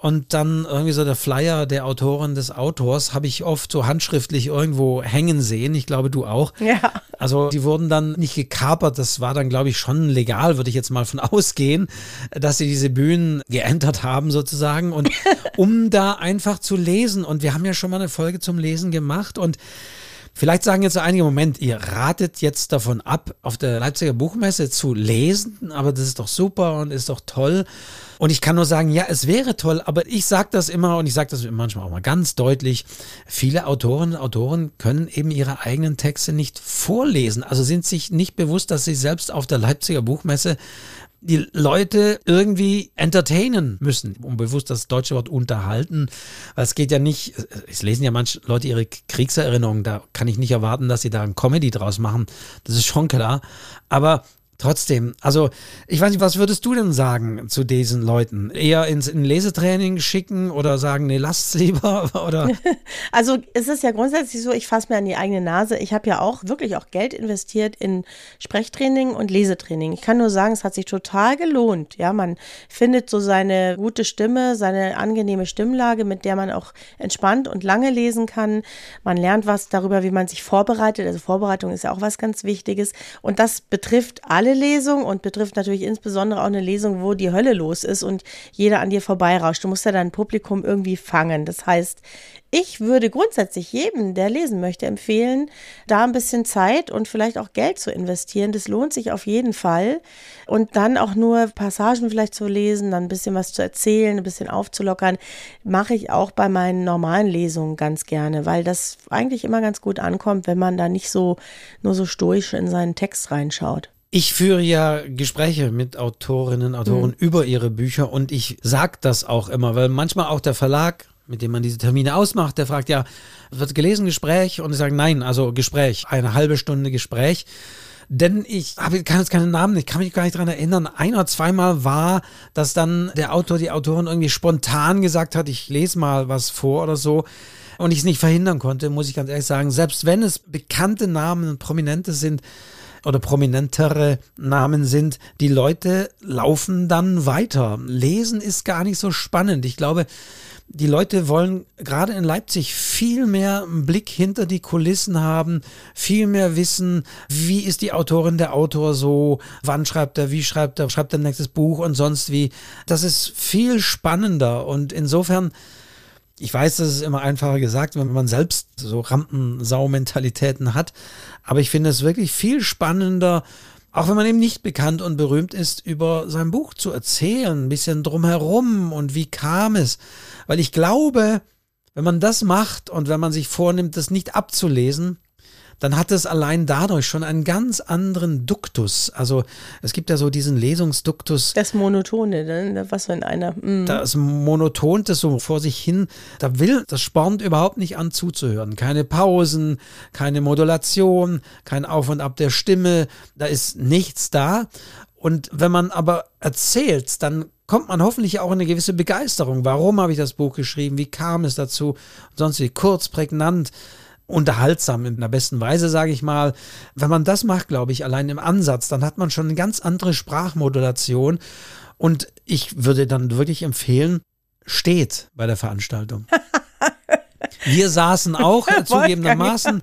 und dann irgendwie so der Flyer der Autorin des Autors habe ich oft so handschriftlich irgendwo hängen sehen. Ich glaube, du auch. Ja. Also die wurden dann nicht gekapert. Das war dann, glaube ich, schon legal, würde ich jetzt mal von *laughs* ausgehen, dass sie diese Bühnen geentert haben sozusagen. Und *laughs* um da einfach zu lesen. Und wir haben ja schon mal eine Folge zum Lesen gemacht. Und Vielleicht sagen jetzt einige, Moment, ihr ratet jetzt davon ab, auf der Leipziger Buchmesse zu lesen, aber das ist doch super und ist doch toll. Und ich kann nur sagen, ja, es wäre toll, aber ich sage das immer und ich sage das manchmal auch mal ganz deutlich. Viele Autorinnen und Autoren können eben ihre eigenen Texte nicht vorlesen, also sind sich nicht bewusst, dass sie selbst auf der Leipziger Buchmesse die Leute irgendwie entertainen müssen. Unbewusst das deutsche Wort unterhalten. Es geht ja nicht, es lesen ja manche Leute ihre Kriegserinnerungen, da kann ich nicht erwarten, dass sie da ein Comedy draus machen. Das ist schon klar. Aber Trotzdem, also ich weiß nicht, was würdest du denn sagen zu diesen Leuten? Eher ins in Lesetraining schicken oder sagen, nee, lasst's lieber? *laughs* Oder? *laughs* Also es ist ja grundsätzlich so, ich fasse mir an die eigene Nase. Ich habe ja auch wirklich auch Geld investiert in Sprechtraining und Lesetraining. Ich kann nur sagen, es hat sich total gelohnt. Ja, man findet so seine gute Stimme, seine angenehme Stimmlage, mit der man auch entspannt und lange lesen kann. Man lernt was darüber, wie man sich vorbereitet. Also Vorbereitung ist ja auch was ganz Wichtiges. Und das betrifft alle alle Lesungen und betrifft natürlich insbesondere auch eine Lesung, wo die Hölle los ist und jeder an dir vorbeirauscht. Du musst ja dein Publikum irgendwie fangen. Das heißt, ich würde grundsätzlich jedem, der lesen möchte, empfehlen, da ein bisschen Zeit und vielleicht auch Geld zu investieren. Das lohnt sich auf jeden Fall. Und dann auch nur Passagen vielleicht zu lesen, dann ein bisschen was zu erzählen, ein bisschen aufzulockern, mache ich auch bei meinen normalen Lesungen ganz gerne, weil das eigentlich immer ganz gut ankommt, wenn man da nicht so nur so stoisch in seinen Text reinschaut. Ich führe ja Gespräche mit Autorinnen, Autoren mhm. über ihre Bücher und ich sag das auch immer, weil manchmal auch der Verlag, mit dem man diese Termine ausmacht, der fragt ja, wird gelesen Gespräch? Und ich sage nein, also Gespräch, eine halbe Stunde Gespräch. Denn ich habe kann jetzt keinen Namen, ich kann mich gar nicht dran erinnern. Ein oder zweimal war, dass dann der Autor, die Autorin irgendwie spontan gesagt hat, ich lese mal was vor oder so und ich es nicht verhindern konnte, muss ich ganz ehrlich sagen. Selbst wenn es bekannte Namen und Prominente sind, oder prominentere Namen sind, die Leute laufen dann weiter. Lesen ist gar nicht so spannend. Ich glaube, die Leute wollen gerade in Leipzig viel mehr einen Blick hinter die Kulissen haben, viel mehr wissen, wie ist die Autorin, der Autor so, wann schreibt er, wie schreibt er, schreibt er nächstes Buch und sonst wie. Das ist viel spannender und insofern ich weiß, das ist immer einfacher gesagt, wenn man selbst so Rampensau-Mentalitäten hat. Aber ich finde es wirklich viel spannender, auch wenn man eben nicht bekannt und berühmt ist, über sein Buch zu erzählen, ein bisschen drumherum und wie kam es. Weil ich glaube, wenn man das macht und wenn man sich vornimmt, das nicht abzulesen, dann hat es allein dadurch schon einen ganz anderen Duktus. Also es gibt ja so diesen Lesungsduktus. Das Monotone, ne? was in einer. Mm. Das monotont das so vor sich hin. Da will, das spornt überhaupt nicht an zuzuhören. Keine Pausen, keine Modulation, kein Auf und Ab der Stimme. Da ist nichts da. Und wenn man aber erzählt, dann kommt man hoffentlich auch in eine gewisse Begeisterung. Warum habe ich das Buch geschrieben? Wie kam es dazu? sonst wie kurz, prägnant unterhaltsam in der besten Weise, sage ich mal. Wenn man das macht, glaube ich, allein im Ansatz, dann hat man schon eine ganz andere Sprachmodulation. Und ich würde dann wirklich empfehlen, steht bei der Veranstaltung. *laughs* Wir saßen auch *laughs* zugegebenermaßen.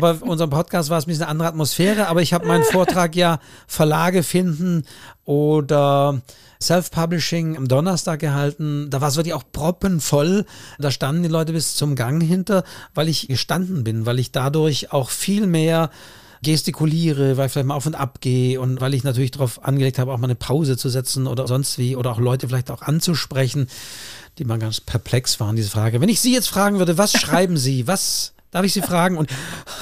Bei unserem Podcast war es ein bisschen eine andere Atmosphäre, aber ich habe meinen Vortrag ja Verlage finden oder Self-Publishing am Donnerstag gehalten. Da war es wirklich auch proppenvoll. Da standen die Leute bis zum Gang hinter, weil ich gestanden bin, weil ich dadurch auch viel mehr gestikuliere, weil ich vielleicht mal auf und ab gehe und weil ich natürlich darauf angelegt habe, auch mal eine Pause zu setzen oder sonst wie oder auch Leute vielleicht auch anzusprechen, die mal ganz perplex waren, diese Frage. Wenn ich Sie jetzt fragen würde, was schreiben Sie? Was Darf ich Sie fragen? Und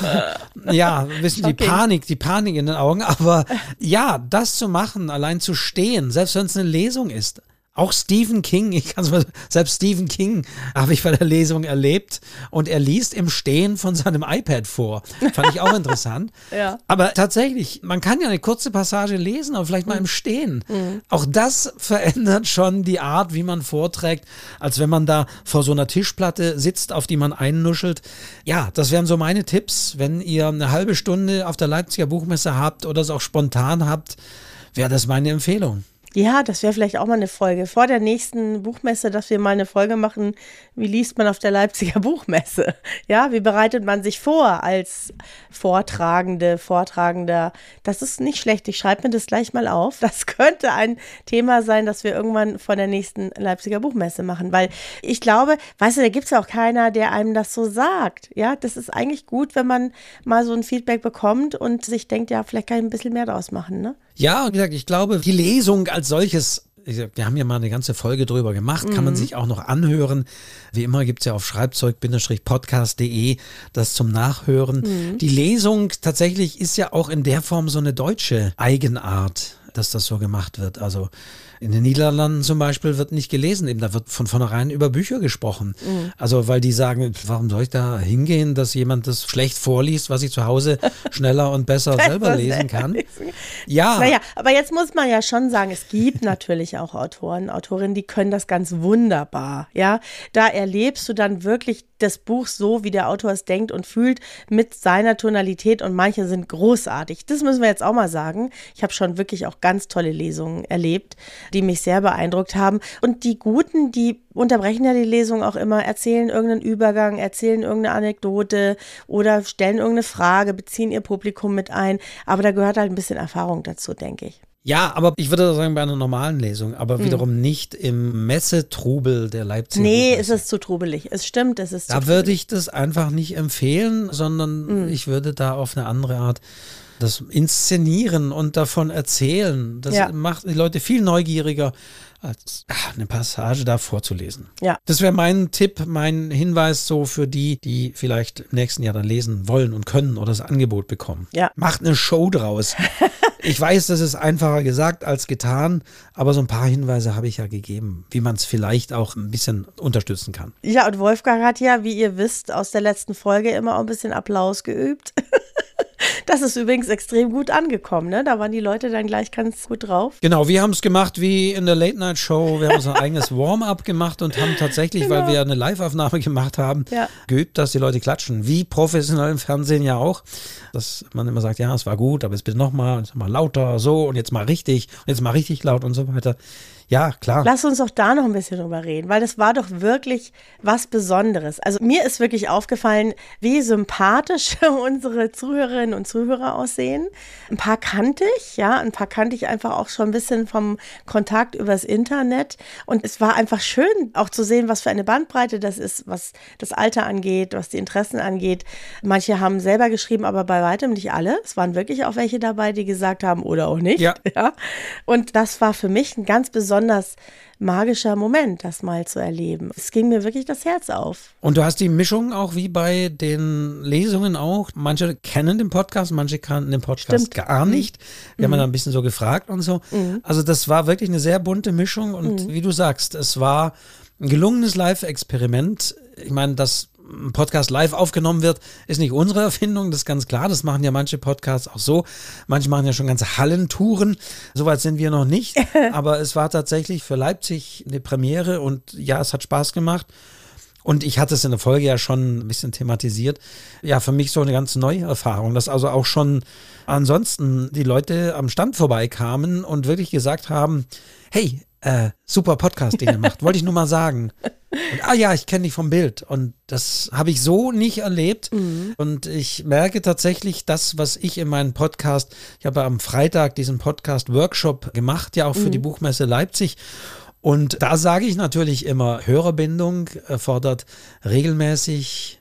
*laughs* ja, wissen die Panik, die Panik in den Augen. Aber ja, das zu machen, allein zu stehen, selbst wenn es eine Lesung ist, Auch Stephen King, ich kann es selbst Stephen King habe ich bei der Lesung erlebt und er liest im Stehen von seinem iPad vor. Fand ich auch *laughs* interessant. Ja. Aber tatsächlich, man kann ja eine kurze Passage lesen, aber vielleicht mal im Stehen. Mhm. Auch das verändert schon die Art, wie man vorträgt, als wenn man da vor so einer Tischplatte sitzt, auf die man einnuschelt. Ja, das wären so meine Tipps, wenn ihr eine halbe Stunde auf der Leipziger Buchmesse habt oder es auch spontan habt, wäre das meine Empfehlung. Ja, das wäre vielleicht auch mal eine Folge. Vor der nächsten Buchmesse, dass wir mal eine Folge machen, wie liest man auf der Leipziger *laughs* Buchmesse? Ja, wie bereitet man sich vor als Vortragende, Vortragender? Das ist nicht schlecht. Ich schreibe mir das gleich mal auf. Das *laughs* könnte ein Thema sein, das wir irgendwann vor der nächsten Leipziger Buchmesse machen. Weil ich glaube, weißt du, da gibt es ja auch keiner, der einem das so sagt. Ja, das ist eigentlich gut, wenn man mal so ein Feedback bekommt und sich denkt, ja, vielleicht kann ich ein bisschen mehr draus machen, ne? Ja, wie gesagt, ich glaube, die Lesung als solches wir haben ja mal eine ganze Folge drüber gemacht, kann man sich auch noch anhören. Wie immer gibt es ja auf schreibzeug-podcast.de das zum Nachhören. Die Lesung tatsächlich ist ja auch in der Form so eine deutsche Eigenart, dass das so gemacht wird. Also in den Niederlanden zum Beispiel wird nicht gelesen, eben da wird von vornherein über Bücher gesprochen. Also weil die sagen, warum soll ich da hingehen, dass jemand das schlecht vorliest, was ich zu Hause schneller und besser *laughs* selber lesen kann? Ja. Naja, aber jetzt muss man ja schon sagen, es gibt *laughs* natürlich auch Autoren, Autorinnen, die können das ganz wunderbar. Ja, da erlebst du dann wirklich das Buch so, wie der Autor es denkt und fühlt, mit seiner Tonalität und manche sind großartig. Das müssen wir jetzt auch mal sagen. Ich habe schon wirklich auch ganz tolle Lesungen erlebt, die mich sehr beeindruckt haben. Und die Guten, die unterbrechen ja die Lesung auch immer, erzählen irgendeinen Übergang, erzählen irgendeine Anekdote oder stellen irgendeine Frage, beziehen ihr Publikum mit ein. Aber da gehört halt ein bisschen Erfahrung dazu, denke ich. Ja, aber ich würde sagen, bei einer normalen Lesung, aber Hm. wiederum nicht im Messetrubel der Leipziger. Nee, Buchmesse. es ist zu trubelig. Es stimmt, es ist zu Da würde ich das einfach nicht empfehlen, sondern Hm. ich würde da auf eine andere Art das inszenieren und davon erzählen. Das Ja. macht die Leute viel neugieriger, als ach, eine Passage da vorzulesen. Ja. Das wäre mein Tipp, mein Hinweis so für die, die vielleicht im nächsten Jahr dann lesen wollen und können oder das Angebot bekommen. Ja. Macht eine Show draus. *laughs* ich weiß, das ist einfacher gesagt als getan, aber so ein paar Hinweise habe ich ja gegeben, wie man es vielleicht auch ein bisschen unterstützen kann. Ja, und Wolfgang hat ja, wie ihr wisst, aus der letzten Folge immer auch ein bisschen Applaus geübt. *laughs* Das ist übrigens extrem gut angekommen, ne? Da waren die Leute dann gleich ganz gut drauf. Genau, wir haben es gemacht wie in der Late Night Show. Wir haben unser eigenes Warm-up gemacht und haben tatsächlich, weil wir eine Live-Aufnahme gemacht haben, Ja. geübt, dass die Leute klatschen. Wie professionell im Fernsehen ja auch. Dass man immer sagt, ja, es war gut, aber jetzt bitte nochmal, jetzt mal lauter, so und jetzt mal richtig und jetzt mal richtig laut und so weiter. Ja, klar. Lass uns doch da noch ein bisschen drüber reden, weil das war doch wirklich was Besonderes. Also mir ist wirklich aufgefallen, wie sympathisch *laughs* unsere Zuhörerinnen und Zuhörer aussehen. Ein paar kannte ich, ja, ein paar kannte ich einfach auch schon ein bisschen vom Kontakt übers Internet. Und es war einfach schön, auch zu sehen, was für eine Bandbreite das ist, was das Alter angeht, was die Interessen angeht. Manche haben selber geschrieben, aber bei weitem nicht alle. Es waren wirklich auch welche dabei, die gesagt haben oder auch nicht. Ja. *laughs* Ja. Und das war für mich ein ganz besonders magischer Moment, das mal zu erleben. Es ging mir wirklich das Herz auf. Und du hast die Mischung auch wie bei den Lesungen auch. Manche kennen den Podcast, manche kannten den Podcast Stimmt. gar nicht. Wir haben ja dann ein bisschen so gefragt und so. Also das war wirklich eine sehr bunte Mischung und wie du sagst, es war ein gelungenes Live-Experiment. Ich meine, dass ein Podcast live aufgenommen wird, ist nicht unsere Erfindung, das ist ganz klar. Das machen ja manche Podcasts auch so. Manche machen ja schon ganze Hallentouren. Soweit sind wir noch nicht. *laughs* Aber es war tatsächlich für Leipzig eine Premiere und ja, es hat Spaß gemacht. Und ich hatte es in der Folge ja schon ein bisschen thematisiert. Ja, für mich so eine ganz neue Erfahrung, dass also auch schon ansonsten die Leute am Stand vorbeikamen und wirklich gesagt haben, hey, äh, super Podcast, den ihr *laughs* macht, wollte ich nur mal sagen. Und, ah ja, ich kenne dich vom Bild. Und das habe ich so nicht erlebt. Und ich merke tatsächlich das, was ich in meinem Podcast, ich habe am Freitag diesen Podcast-Workshop gemacht, ja auch für die Buchmesse Leipzig. Und da sage ich natürlich immer, Hörerbindung erfordert regelmäßig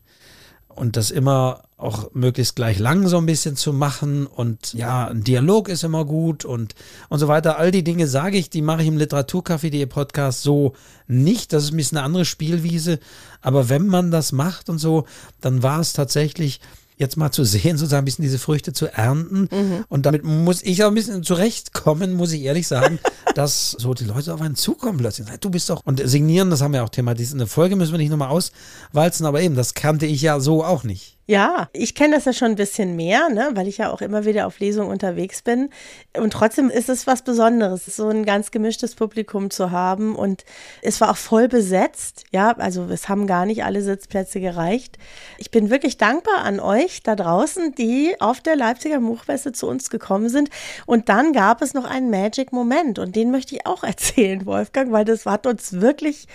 und das immer auch möglichst gleich lang so ein bisschen zu machen und ja, ein Dialog ist immer gut und, und so weiter. All die Dinge sage ich, die mache ich im Literaturcafé.de Podcast so nicht. Das ist ein bisschen eine andere Spielwiese. Aber wenn man das macht und so, dann war es tatsächlich jetzt mal zu sehen, sozusagen ein bisschen diese Früchte zu ernten. Mhm. Und damit muss ich auch ein bisschen zurechtkommen, muss ich ehrlich sagen, *laughs* dass so die Leute auf einen zukommen plötzlich. Du bist doch, und signieren, das haben wir auch thematisiert in der Folge, müssen wir nicht nochmal auswalzen, aber eben, das kannte ich ja so auch nicht. Ja, ich kenne das ja schon ein bisschen mehr, ne, weil ich ja auch immer wieder auf Lesungen unterwegs bin. Und trotzdem ist es was Besonderes, so ein ganz gemischtes Publikum zu haben. Und es war auch voll besetzt. Ja, also es haben gar nicht alle Sitzplätze gereicht. Ich bin wirklich dankbar an euch da draußen, die auf der Leipziger Buchmesse zu uns gekommen sind. Und dann gab es noch einen Magic-Moment. Und den möchte ich auch *laughs* erzählen, Wolfgang, weil das hat uns wirklich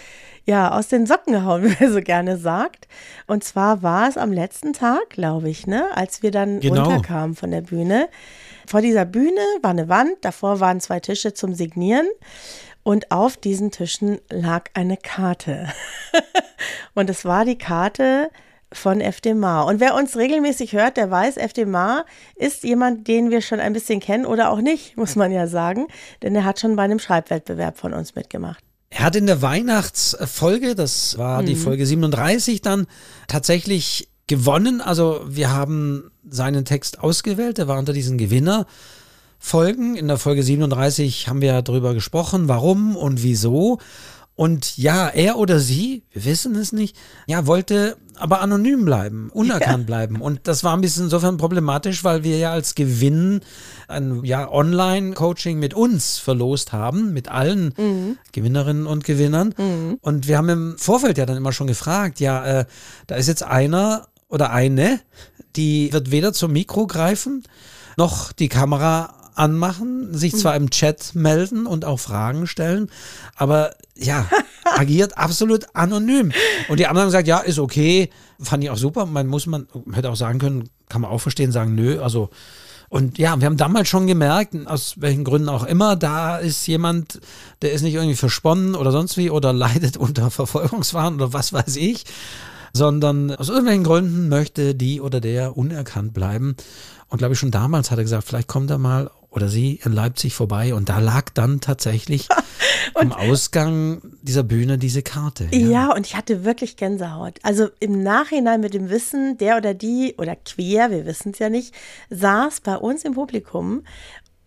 ja, aus den Socken gehauen, *laughs* wie man so gerne sagt. Und zwar war es am letzten Tag, glaube ich, ne, als wir dann genau. runterkamen von der Bühne. Vor dieser Bühne war eine Wand, davor waren zwei Tische zum Signieren. Und auf diesen Tischen lag eine Karte. *laughs* und es war die Karte von FDMA. Und wer uns regelmäßig hört, der weiß, FDMA ist jemand, den wir schon ein bisschen kennen oder auch nicht, *laughs* muss man ja sagen, denn er hat schon bei einem Schreibwettbewerb von uns mitgemacht. Er hat in der Weihnachtsfolge, das war mhm. die Folge 37, dann tatsächlich gewonnen. Also wir haben seinen Text ausgewählt, er war unter diesen Gewinnerfolgen. In der Folge 37 haben wir darüber gesprochen, warum und wieso. Und ja, er oder sie, wir wissen es nicht, ja, wollte aber anonym bleiben, unerkannt ja. bleiben. Und das war ein bisschen insofern problematisch, weil wir ja als Gewinn ein ja, Online-Coaching mit uns verlost haben, mit allen mhm. Gewinnerinnen und Gewinnern. Mhm. Und wir haben im Vorfeld ja dann immer schon gefragt, ja, äh, da ist jetzt einer oder eine, die wird weder zum Mikro greifen, noch die Kamera anmachen, sich zwar im Chat melden und auch Fragen stellen, aber ja, *laughs* agiert absolut anonym. Und die anderen haben gesagt, ja, ist okay, fand ich auch super. Man muss, man hätte auch sagen können, kann man auch verstehen, sagen, nö, also und ja, wir haben damals schon gemerkt, aus welchen Gründen auch immer, da ist jemand, der ist nicht irgendwie versponnen oder sonst wie oder *laughs* leidet unter Verfolgungswahn oder was weiß ich, sondern aus irgendwelchen Gründen möchte die oder der unerkannt bleiben. Und glaube ich, schon damals hat er gesagt, vielleicht kommt er mal oder sie in Leipzig vorbei und da lag dann tatsächlich *laughs* am Ausgang dieser Bühne diese Karte. Ja. ja. und ich hatte wirklich Gänsehaut. Also im Nachhinein mit dem Wissen, der oder die oder quer, wir wissen es ja nicht, saß bei uns im Publikum,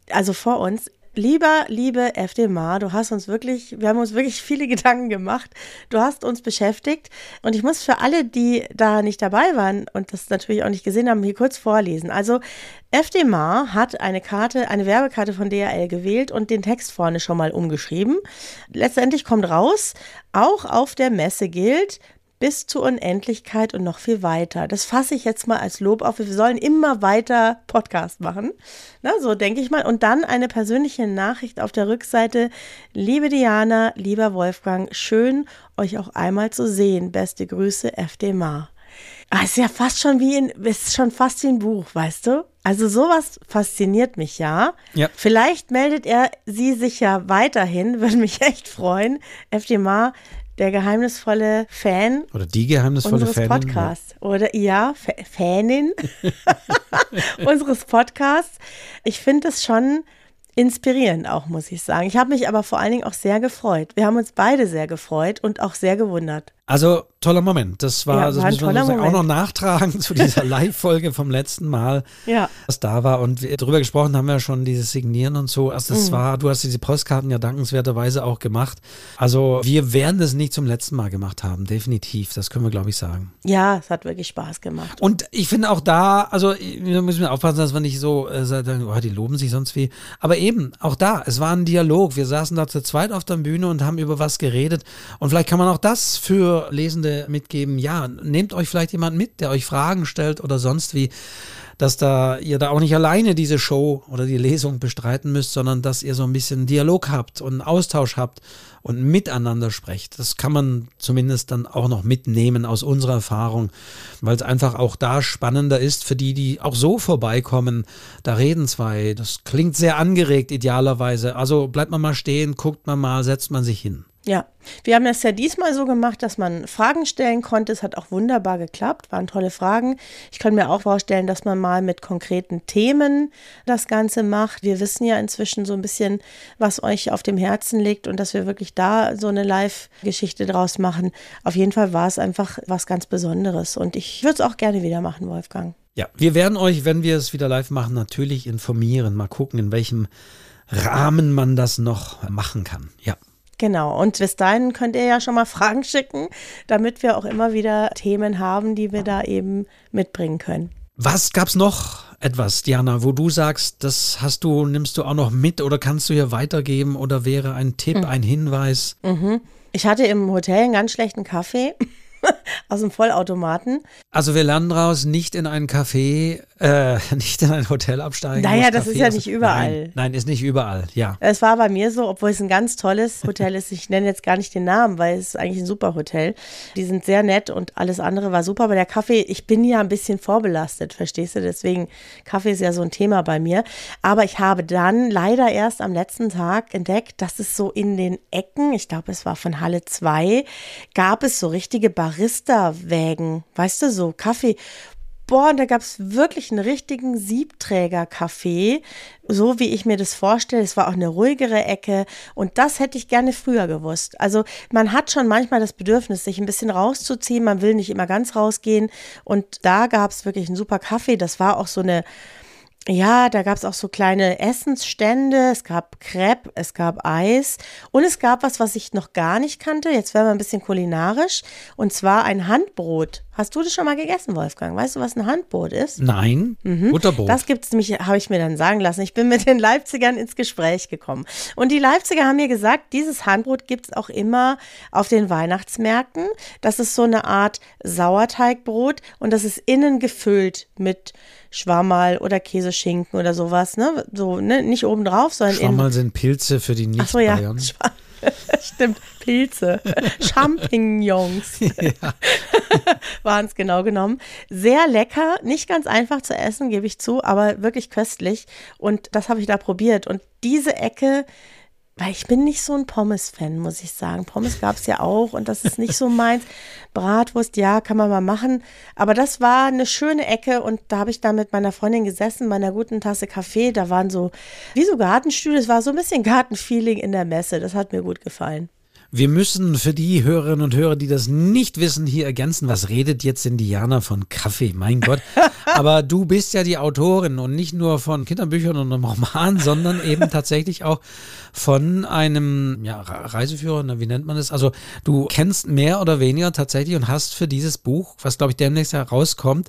also vor uns, Lieber, liebe FDMA, du hast uns wirklich, wir haben uns wirklich viele *laughs* Gedanken gemacht. Du hast uns beschäftigt. Und ich muss für alle, die da nicht dabei waren und das natürlich auch nicht gesehen haben, hier kurz vorlesen. Also, FDMA hat eine Karte, eine Werbekarte von DRL gewählt und den Text vorne schon mal umgeschrieben. Letztendlich kommt raus, auch auf der Messe gilt, bis zur Unendlichkeit und noch viel weiter. Das fasse ich jetzt mal als Lob auf. Wir sollen immer weiter Podcast machen. Na, so denke ich mal. Und dann eine persönliche Nachricht auf der Rückseite. Liebe Diana, lieber Wolfgang, schön, euch auch einmal zu sehen. Beste Grüße, FDMA. Ah, ist ja fast schon wie ein, ist schon fast wie ein Buch, weißt du? Also sowas fasziniert mich ja. ja. Vielleicht meldet er sie sich ja weiterhin, *laughs* würde mich echt freuen. FDMA, der geheimnisvolle Fan. Oder die geheimnisvolle unseres Fanin. Podcasts. Oder ja, Fanin *laughs* *laughs* unseres Podcasts. Ich finde es schon inspirierend auch, muss ich sagen. Ich habe mich aber vor allen Dingen auch sehr gefreut. Wir haben uns beide sehr gefreut und auch sehr gewundert. Also toller Moment. Das war, ja, das war müssen wir Moment. auch noch nachtragen zu dieser *laughs* Live-Folge vom letzten Mal, ja. was da war. Und wir, darüber gesprochen haben wir ja schon dieses Signieren und so. Also das mhm. war, du hast diese Postkarten ja dankenswerterweise auch gemacht. Also wir werden das nicht zum letzten Mal gemacht haben, definitiv. Das können wir, glaube ich, sagen. Ja, es hat wirklich Spaß gemacht. Und ich finde auch da, also wir müssen aufpassen, dass wir nicht so äh, sagen, oh, die loben sich sonst wie. Aber eben, auch da, es war ein Dialog. Wir saßen da zu zweit auf der Bühne und haben über was geredet. Und vielleicht kann man auch das für Lesende mitgeben, ja, nehmt euch vielleicht jemand mit, der euch Fragen stellt oder sonst wie, dass da ihr da auch nicht alleine diese Show oder die Lesung bestreiten müsst, sondern dass ihr so ein bisschen Dialog habt und Austausch habt und miteinander sprecht. Das kann man zumindest dann auch noch mitnehmen aus unserer Erfahrung, weil es einfach auch da spannender ist für die, die auch so vorbeikommen. Da reden zwei. Das klingt sehr angeregt idealerweise. Also bleibt man mal stehen, guckt man mal, setzt man sich hin. Ja, wir haben das ja diesmal so gemacht, dass man Fragen stellen konnte. Es hat auch wunderbar geklappt, waren tolle Fragen. Ich kann mir auch vorstellen, dass man mal mit konkreten Themen das Ganze macht. Wir wissen ja inzwischen so ein bisschen, was euch auf dem Herzen liegt und dass wir wirklich da so eine Live-Geschichte draus machen. Auf jeden Fall war es einfach was ganz Besonderes und ich würde es auch gerne wieder machen, Wolfgang. Ja, wir werden euch, wenn wir es wieder live machen, natürlich informieren. Mal gucken, in welchem Rahmen man das noch machen kann. Ja. Genau, und bis dahin könnt ihr ja schon mal *laughs* Fragen schicken, damit wir auch immer wieder Themen haben, die wir da eben mitbringen können. Was gab's noch etwas, Diana, wo du sagst, das hast du, nimmst du auch noch mit oder kannst du hier weitergeben oder wäre ein Tipp, mhm. ein Hinweis? Mhm. Ich hatte im Hotel einen ganz schlechten Kaffee. *laughs* aus dem Vollautomaten. Also wir lernen raus, nicht in ein Café, äh, *laughs* nicht in ein Hotel absteigen. Naja, das Café ist ja nicht überall. Nein, nein, ist nicht überall, ja. Es war bei mir so, obwohl es ein ganz tolles Hotel ist. Ich nenne jetzt gar nicht den Namen, weil es ist eigentlich ein super Hotel. Die sind sehr nett und alles andere war super. Aber der Kaffee, ich bin ja ein bisschen vorbelastet, verstehst du? Deswegen, Kaffee ist ja so ein Thema bei mir. Aber ich habe dann leider erst am letzten Tag entdeckt, dass es so in den Ecken, ich glaube, es war von Halle 2, gab es so richtige Bar Barista-Wägen, weißt du, so Kaffee. Boah, und da gab es wirklich einen richtigen Siebträger-Kaffee, so wie ich mir das vorstelle. Es war auch eine ruhigere Ecke und das hätte ich gerne früher gewusst. Also man hat schon manchmal das Bedürfnis, sich ein bisschen rauszuziehen. Man will nicht immer ganz rausgehen und da gab es wirklich einen super Kaffee. Das war auch so eine ja, da gab es auch so kleine Essensstände, es gab Crepe, es gab Eis und es gab was, was ich noch gar nicht kannte. Jetzt werden wir ein bisschen kulinarisch und zwar ein Handbrot. Hast du das schon mal gegessen, Wolfgang? Weißt du, was ein Handbrot ist? Nein, mhm. Butterbrot. Das gibt es nämlich, habe ich mir dann sagen lassen. Ich bin mit den Leipzigern ins Gespräch gekommen. Und die Leipziger haben mir gesagt, dieses Handbrot gibt es auch immer auf den Weihnachtsmärkten. Das ist so eine Art Sauerteigbrot und das ist innen gefüllt mit Schwammerl oder Käseschinken oder sowas, ne? So, ne? Nicht obendrauf, sondern Schwammerl sind Pilze für die Nicht-Bayern. So, ja. *laughs* Stimmt, Pilze. *laughs* Champignons ja. *laughs* waren es genau genommen. Sehr lecker, nicht ganz einfach zu essen, gebe ich zu, aber wirklich köstlich. Und das habe ich da probiert. Und diese Ecke weil ich bin nicht so ein Pommes-Fan, muss ich sagen. Pommes gab es ja auch und das ist nicht so meins. *laughs* Bratwurst, ja, kann man mal machen. Aber das war eine schöne Ecke und da habe ich da mit meiner Freundin gesessen, bei einer guten Tasse Kaffee. Da waren so, wie so Gartenstühle, es war so ein bisschen Gartenfeeling in der Messe. Das hat mir gut gefallen. Wir müssen für die Hörerinnen und Hörer, die das nicht wissen, hier ergänzen, was redet jetzt Indianer von Kaffee? Mein Gott. *laughs* Aber du bist ja die Autorin und nicht nur von Kinderbüchern und einem Roman, sondern eben tatsächlich auch von einem ja, Reiseführer, wie nennt man das? Also du kennst mehr oder weniger tatsächlich und hast für dieses Buch, was glaube ich demnächst herauskommt,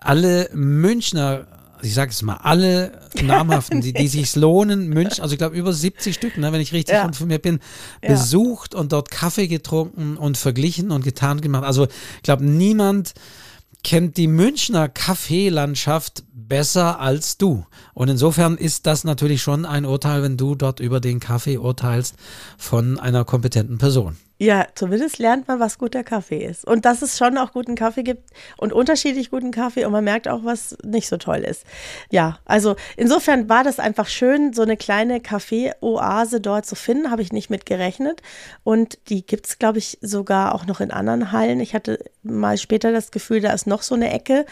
alle Münchner ich sage es mal, alle namhaften, die, die sich lohnen, München, also ich glaube über 70 Stück, ne, wenn ich richtig ja. informiert bin, ja. besucht und dort Kaffee getrunken und verglichen und getan gemacht. Also ich glaube, niemand kennt die Münchner Kaffeelandschaft besser als du. Und insofern ist das natürlich schon ein Urteil, wenn du dort über den Kaffee urteilst von einer kompetenten Person. Ja, zumindest lernt man, was guter Kaffee ist. Und dass es schon auch guten Kaffee gibt und unterschiedlich guten Kaffee und man merkt auch, was nicht so toll ist. Ja, also insofern war das einfach schön, so eine kleine Kaffee-Oase dort zu finden, habe ich nicht mit gerechnet. Und die gibt es, glaube ich, sogar auch noch in anderen Hallen. Ich hatte mal später das Gefühl, da ist noch so eine Ecke,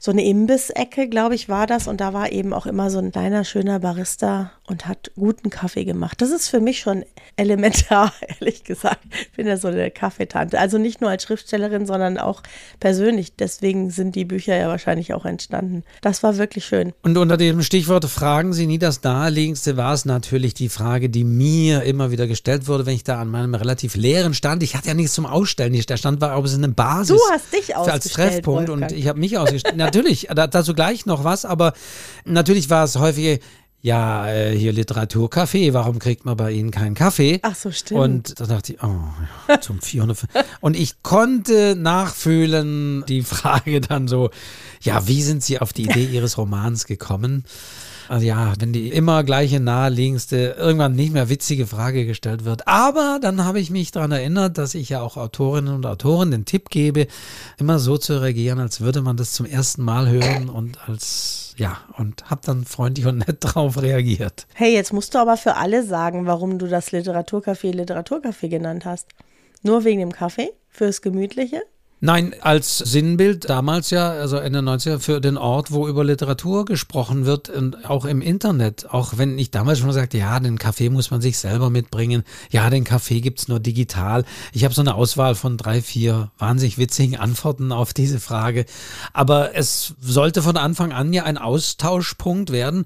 so eine Imbiss-Ecke, glaube ich, war das. Und da war eben auch immer so ein kleiner, schöner Barista und hat guten Kaffee gemacht. Das ist für mich schon elementar, *laughs* ehrlich gesagt. Ich bin ja so eine Kaffeetante. Also nicht nur als Schriftstellerin, sondern auch persönlich. Deswegen sind die Bücher ja wahrscheinlich auch entstanden. Das war wirklich schön. Und unter dem Stichwort Fragen Sie nie das Naheliegendste war es natürlich die Frage, die mir immer wieder gestellt wurde, wenn ich da an meinem relativ leeren Stand, ich hatte ja nichts zum Ausstellen. Der Stand war, ob es eine Basis. Du hast dich ausgestellt. Als Treffpunkt Wolfgang. und ich habe mich ausgestellt. natürlich, dazu gleich noch was, aber natürlich war es häufig ja, äh, hier Literaturcafé, warum kriegt man bei Ihnen keinen Kaffee? Ach so, stimmt. Und da dachte ich, oh, zum 400. und ich konnte nachfühlen, die Frage dann so, ja, wie sind Sie auf die Idee Ihres Romans gekommen? Also ja, wenn die immer gleiche naheliegendste, irgendwann nicht mehr witzige Frage gestellt wird. Aber dann habe ich mich daran erinnert, dass ich ja auch Autorinnen und Autoren den Tipp gebe, immer so zu reagieren, als würde man das zum ersten Mal hören und als, ja, und habe dann freundlich und nett *laughs* darauf reagiert. Hey, jetzt musst du aber für alle sagen, warum du das Literaturcafé Literaturcafé genannt hast. Nur wegen dem Kaffee? Fürs Gemütliche? Nein, als Sinnbild damals ja, also Ende 90er, für den Ort, wo über Literatur gesprochen wird und auch im Internet. Auch wenn ich damals schon sagte, ja, den Kaffee muss man sich selber mitbringen. Ja, den Kaffee gibt's nur digital. Ich habe so eine Auswahl von drei, vier wahnsinnig witzigen Antworten auf diese Frage. Aber es sollte von Anfang an ja ein Austauschpunkt werden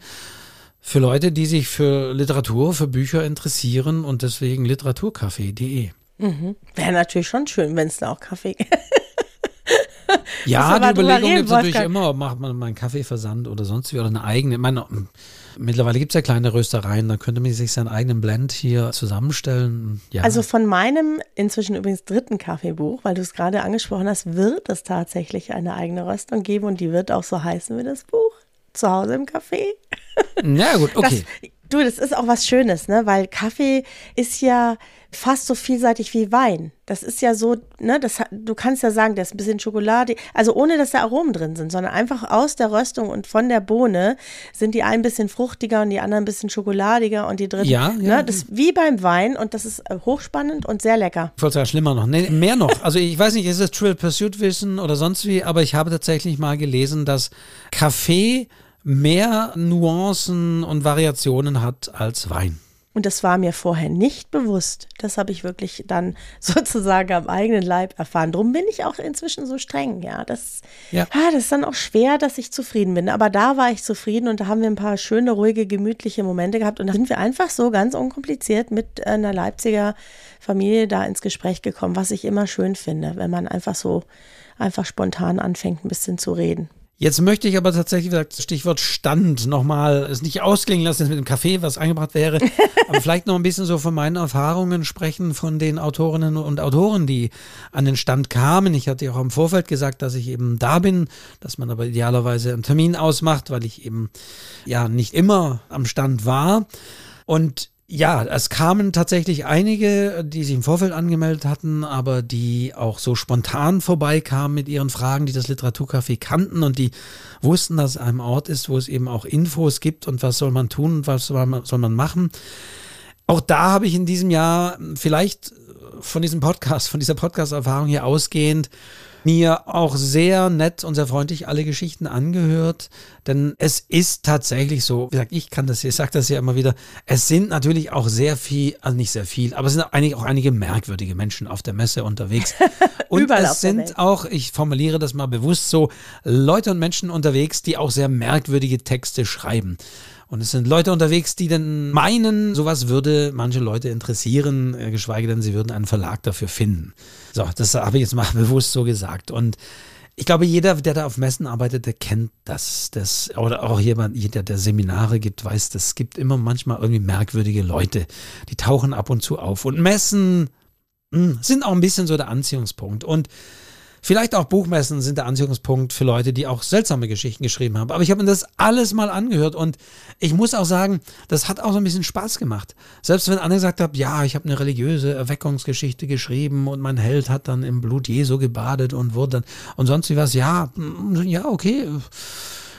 für Leute, die sich für Literatur, für Bücher interessieren und deswegen literaturcafé.de. Mhm. Wäre natürlich schon schön, wenn es da auch Kaffee gibt. Ja, die Überlegung gibt es natürlich immer, macht man mal einen Kaffeeversand oder sonst wie oder eine eigene. Ich meine, mittlerweile gibt es ja kleine Röstereien, da könnte man sich seinen eigenen Blend hier zusammenstellen. Ja. Also von meinem inzwischen übrigens dritten Kaffeebuch, weil du es gerade angesprochen hast, wird es tatsächlich eine eigene Röstung geben und die wird auch so heißen wie das Buch. Zu Hause im Café. Na gut, okay. Das, du, das ist auch was Schönes, ne? Weil Kaffee ist ja fast so vielseitig wie Wein. Das ist ja so, ne, das, du kannst ja sagen, der ist ein bisschen Schokolade, also ohne dass da Aromen drin sind, sondern einfach aus der Röstung und von der Bohne sind die einen ein bisschen fruchtiger und die anderen ein bisschen schokoladiger und die dritten, ja, ja. Ne, das ist wie beim Wein und das ist äh, hochspannend und sehr lecker. Ich wollte sagen, schlimmer noch, nee, mehr noch. Also ich weiß nicht, ist es Trill Pursuit Wissen oder sonst wie, aber ich habe tatsächlich mal gelesen, dass Kaffee mehr Nuancen und Variationen hat als Wein. Und das war mir vorher nicht bewusst. Das habe ich wirklich dann *laughs* sozusagen am eigenen Leib erfahren. Drum bin ich auch inzwischen so streng. Ja, das, ja. Ah, das ist dann auch schwer, dass ich zufrieden bin. Aber da war ich zufrieden und da haben wir ein paar schöne, ruhige, gemütliche Momente gehabt. Und da sind wir einfach so ganz unkompliziert mit einer Leipziger Familie da ins Gespräch gekommen, was ich immer schön finde, wenn man einfach so einfach spontan anfängt, ein bisschen zu reden. Jetzt möchte ich aber tatsächlich, wie gesagt, Stichwort Stand nochmal, es nicht ausklingen lassen mit dem Kaffee, was eingebracht wäre, *laughs* aber vielleicht noch ein bisschen so von meinen Erfahrungen sprechen von den Autorinnen und Autoren, die an den Stand kamen. Ich hatte ja auch im Vorfeld gesagt, dass ich eben da bin, dass man aber idealerweise einen Termin ausmacht, weil ich eben ja nicht immer am Stand war. Und ja, es kamen tatsächlich einige, die sich im Vorfeld angemeldet hatten, aber die auch so spontan vorbeikamen mit ihren Fragen, die das Literaturcafé kannten und die wussten, dass es ein Ort ist, wo es eben auch Infos gibt und was soll man tun und was soll man, soll man machen. Auch da habe ich in diesem Jahr vielleicht von diesem Podcast, von dieser Podcast-Erfahrung hier ausgehend, mir auch sehr nett und sehr freundlich alle Geschichten angehört, denn es ist tatsächlich so, wie gesagt, ich kann das, ich sage das ja immer wieder, es sind natürlich auch sehr viel, also nicht sehr viel, aber es sind eigentlich auch einige merkwürdige Menschen auf der Messe unterwegs. *laughs* Und es sind auch, ich formuliere das mal bewusst so, Leute und Menschen unterwegs, die auch sehr merkwürdige Texte schreiben. Und es sind Leute unterwegs, die dann meinen, sowas würde manche Leute interessieren, äh, geschweige denn, sie würden einen Verlag dafür finden. So, das habe ich jetzt mal *laughs* bewusst so gesagt. Und ich glaube, jeder, der da auf Messen arbeitet, der kennt das. das oder auch jemand, jeder, der Seminare gibt, weiß, das gibt immer manchmal irgendwie merkwürdige Leute. Die tauchen ab und zu auf. Und Messen mh, hm, sind auch ein bisschen so der Anziehungspunkt. Und Vielleicht auch Buchmessen sind der Anziehungspunkt für Leute, die auch seltsame Geschichten geschrieben haben. Aber ich habe mir das alles mal angehört und ich muss auch sagen, das hat auch so ein bisschen Spaß gemacht. Selbst wenn Anne gesagt hat, ja, ich habe eine religiöse Erweckungsgeschichte geschrieben und mein Held hat dann im Blut Jesu gebadet und wurde dann und sonst wie was, ja, ja, okay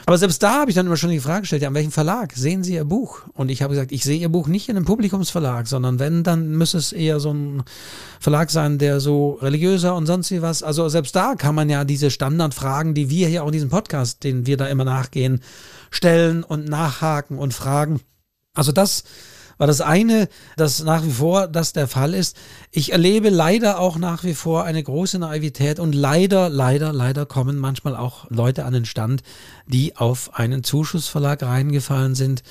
aber selbst da habe ich dann immer schon die Frage gestellt, ja, an welchem Verlag sehen Sie Ihr Buch? Und ich habe gesagt, ich sehe Ihr Buch nicht in einem Publikumsverlag, sondern wenn, dann müsste es eher so ein Verlag sein, der so religiöser und sonst wie was. Also selbst da kann man ja diese Standardfragen, die wir hier auch in diesem Podcast, den wir da immer nachgehen, stellen und nachhaken und fragen. Also das war das eine, dass nach wie vor das der Fall ist. Ich erlebe leider auch nach wie vor eine große Naivität und leider, leider, leider kommen manchmal auch Leute an den Stand, die auf einen Zuschussverlag reingefallen sind,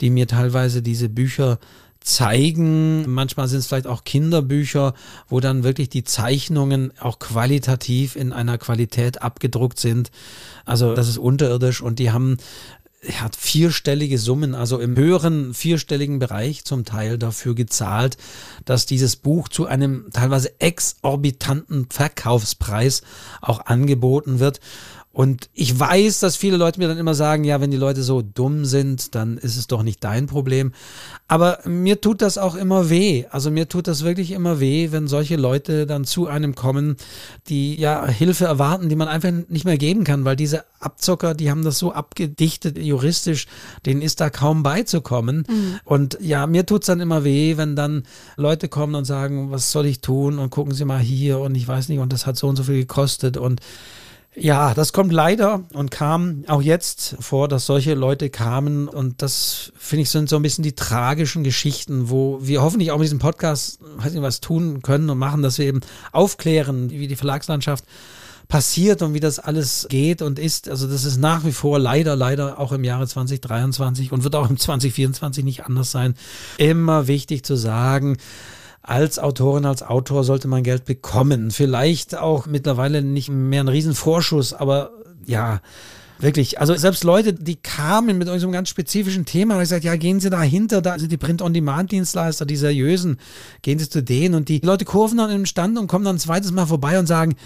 die mir teilweise diese Bücher zeigen. Manchmal sind es vielleicht auch Kinderbücher, wo dann wirklich die Zeichnungen auch qualitativ in einer Qualität abgedruckt sind. Also das ist unterirdisch und die haben hat vierstellige Summen, also im höheren vierstelligen Bereich zum Teil dafür gezahlt, dass dieses Buch zu einem teilweise exorbitanten Verkaufspreis auch angeboten wird. Und ich weiß, dass viele Leute mir dann immer sagen, ja, wenn die Leute so dumm sind, dann ist es doch nicht dein Problem. Aber mir tut das auch immer weh. Also mir tut das wirklich immer weh, wenn solche Leute dann zu einem kommen, die ja Hilfe erwarten, die man einfach nicht mehr geben kann, weil diese Abzocker, die haben das so abgedichtet juristisch, denen ist da kaum beizukommen. Mhm. Und ja, mir tut es dann immer weh, wenn dann Leute kommen und sagen, was soll ich tun und gucken Sie mal hier und ich weiß nicht und das hat so und so viel gekostet und ja, das kommt leider und kam auch jetzt vor, dass solche Leute kamen. Und das, finde ich, sind so ein bisschen die tragischen Geschichten, wo wir hoffentlich auch mit diesem Podcast weiß nicht, was tun können und machen, dass wir eben aufklären, wie die Verlagslandschaft passiert und wie das alles geht und ist. Also das ist nach wie vor leider, leider auch im Jahre 2023 und wird auch im 2024 nicht anders sein. Immer wichtig zu sagen, als Autorin, als Autor sollte man Geld bekommen. Vielleicht auch mittlerweile nicht mehr ein Riesenvorschuss, aber ja, wirklich. Also selbst Leute, die kamen mit so einem ganz spezifischen Thema, habe ich gesagt, ja, gehen Sie dahinter, da sind die Print-on-Demand-Dienstleister, die seriösen, gehen Sie zu denen und die Leute kurven dann im Stand und kommen dann ein zweites Mal vorbei und sagen,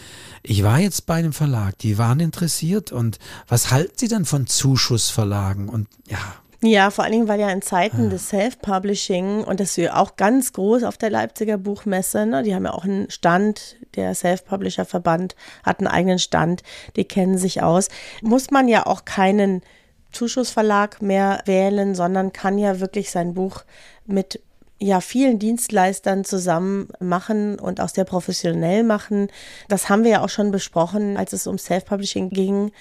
ich war jetzt bei einem Verlag, die waren interessiert und was halten Sie denn von Zuschussverlagen? Und ja, ja, vor allen Dingen, weil ja in Zeiten ah. des Self-Publishing und das ist ja auch ganz groß auf der Leipziger Buchmesse, ne, die haben ja auch einen Stand, der Self-Publisher-Verband hat einen eigenen Stand, die kennen sich aus, muss man ja auch keinen Zuschussverlag mehr wählen, sondern kann ja wirklich sein Buch mit ja vielen Dienstleistern zusammen machen und auch sehr professionell machen. Das haben wir ja auch schon besprochen, als es um Self-Publishing ging.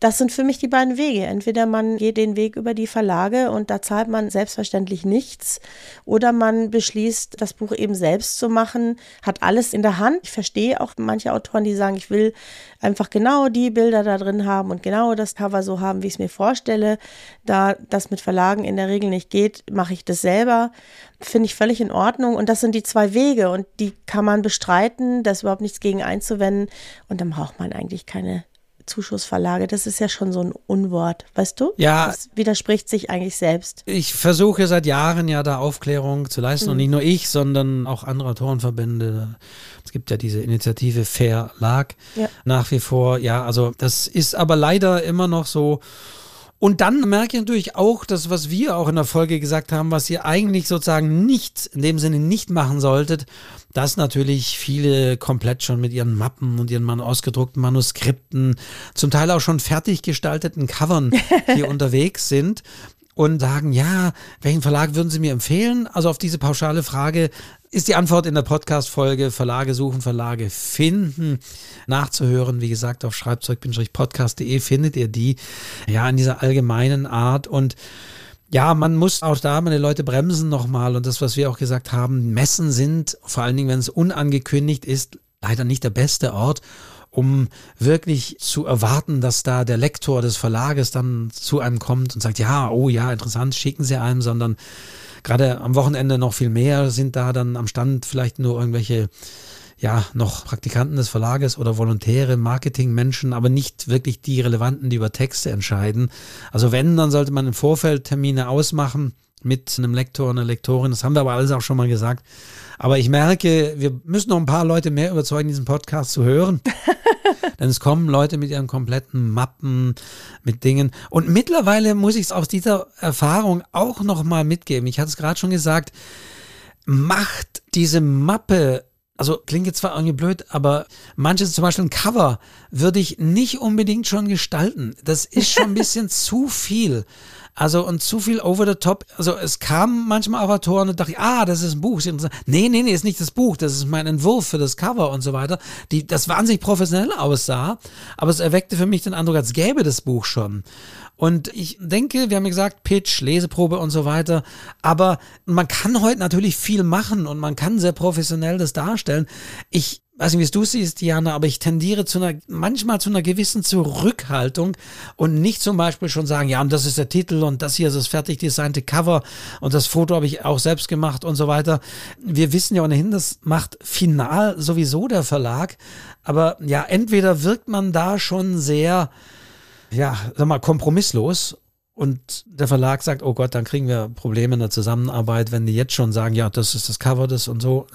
Das sind für mich die beiden Wege. Entweder man geht den Weg über die Verlage und da zahlt man selbstverständlich nichts oder man beschließt, das Buch eben selbst zu machen, hat alles in der Hand. Ich verstehe auch manche Autoren, die sagen, ich will einfach genau die Bilder da drin haben und genau das Cover so haben, wie ich es mir vorstelle. Da das mit Verlagen in der Regel nicht geht, mache ich das selber. Finde ich völlig in Ordnung. Und das sind die zwei Wege und die kann man bestreiten, da ist überhaupt nichts gegen einzuwenden. Und dann braucht man eigentlich keine Zuschussverlage. Das ist ja schon so ein Unwort, weißt du? Ja. Das widerspricht sich eigentlich selbst. Ich versuche seit Jahren ja da Aufklärung zu leisten mhm. und nicht nur ich, sondern auch andere Autorenverbände. Es gibt ja diese Initiative Fair Lag ja. nach wie vor. Ja, also das ist aber leider immer noch so und dann merke ich natürlich auch, das, was wir auch in der Folge gesagt haben, was ihr eigentlich sozusagen nicht, in dem Sinne nicht machen solltet, dass natürlich viele komplett schon mit ihren Mappen und ihren man ausgedruckten Manuskripten, zum Teil auch schon fertig gestalteten Covern hier *laughs* unterwegs sind und sagen, ja, welchen Verlag würden Sie mir empfehlen? Also auf diese pauschale Frage ist die Antwort in der Podcast-Folge Verlage suchen, Verlage finden, nachzuhören. Wie gesagt, auf schreibzeug-podcast.de findet ihr die, ja, in dieser allgemeinen Art und ja, man muss auch da meine Leute bremsen nochmal und das, was wir auch gesagt haben, Messen sind, vor allen Dingen, wenn es unangekündigt ist, leider nicht der beste Ort, um wirklich zu erwarten, dass da der Lektor des Verlages dann zu einem kommt und sagt, ja, oh ja, interessant, schicken Sie einem, sondern gerade am Wochenende noch viel mehr sind da dann am Stand vielleicht nur irgendwelche ja, noch Praktikanten des Verlages oder Volontäre, Marketingmenschen, aber nicht wirklich die Relevanten, die über Texte entscheiden. Also wenn, dann sollte man im Vorfeld Termine ausmachen mit einem Lektor, einer Lektorin. Das haben wir aber alles auch schon mal gesagt. Aber ich merke, wir müssen noch ein paar Leute mehr überzeugen, diesen Podcast zu hören. *laughs* Denn es kommen Leute mit ihren kompletten Mappen, mit Dingen. Und mittlerweile muss ich es aus dieser Erfahrung auch nochmal mitgeben. Ich hatte es gerade schon gesagt, macht diese Mappe also klingt jetzt zwar irgendwie blöd, aber manches, zum Beispiel ein Cover, würde ich nicht unbedingt schon gestalten. Das ist schon ein *laughs* bisschen zu viel. Also und zu viel over the top. Also es kam manchmal Autoren und dachte ah, das ist ein Buch. Nee, nee, nee, ist nicht das Buch. Das ist mein Entwurf für das Cover und so weiter. Die, das wahnsinnig professionell aussah, aber es erweckte für mich den Eindruck, als gäbe das Buch schon. Und ich denke, wir haben ja gesagt, Pitch, Leseprobe und so weiter. Aber man kann heute natürlich viel machen und man kann sehr professionell das darstellen. Ich weiß nicht, wie du siehst, Diana, aber ich tendiere zu einer, manchmal zu einer gewissen Zurückhaltung und nicht zum Beispiel schon sagen, ja, und das ist der Titel und das hier ist das fertig designte Cover und das Foto habe ich auch selbst gemacht und so weiter. Wir wissen ja ohnehin, das macht final sowieso der Verlag. Aber ja, entweder wirkt man da schon sehr, ja, sag mal, kompromisslos und der Verlag sagt, oh Gott, dann kriegen wir Probleme in der Zusammenarbeit, wenn die jetzt schon sagen, ja, das ist das Cover, das und so.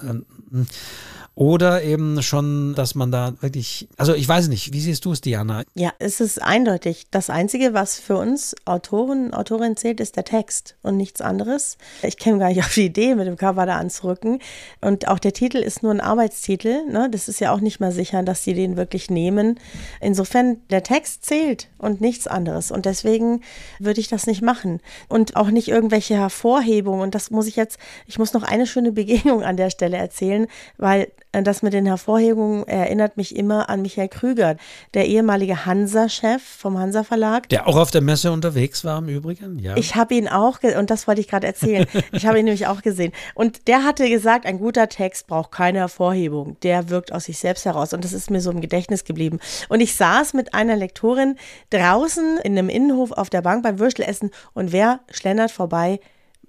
Oder eben schon, dass man da wirklich, also ich weiß nicht, wie siehst du es, Diana? Ja, es ist eindeutig. Das Einzige, was für uns Autoren, Autorin zählt, ist der Text und nichts anderes. Ich käme gar nicht auf die Idee, mit dem Cover da anzurücken. Und auch der Titel ist nur ein Arbeitstitel. Ne? Das ist ja auch nicht mal sicher, dass sie den wirklich nehmen. Insofern, der Text zählt und nichts anderes. Und deswegen würde ich das nicht machen. Und auch nicht irgendwelche Hervorhebungen. Und das muss ich jetzt, ich muss noch eine schöne Begegnung an der Stelle erzählen, weil das mit den Hervorhebungen erinnert mich immer an Michael Krüger, der ehemalige Hansa-Chef vom Hansa Verlag. Der auch auf der Messe unterwegs war im Übrigen, ja. Ich habe ihn auch, und das wollte ich gerade erzählen, ich habe ihn *laughs* nämlich auch gesehen. Und der hatte gesagt, ein guter Text braucht keine Hervorhebung. Der wirkt aus sich selbst heraus. Und das ist mir so im Gedächtnis geblieben. Und ich saß mit einer Lektorin draußen in einem Innenhof auf der Bank beim Würstelessen und wer schlendert vorbei?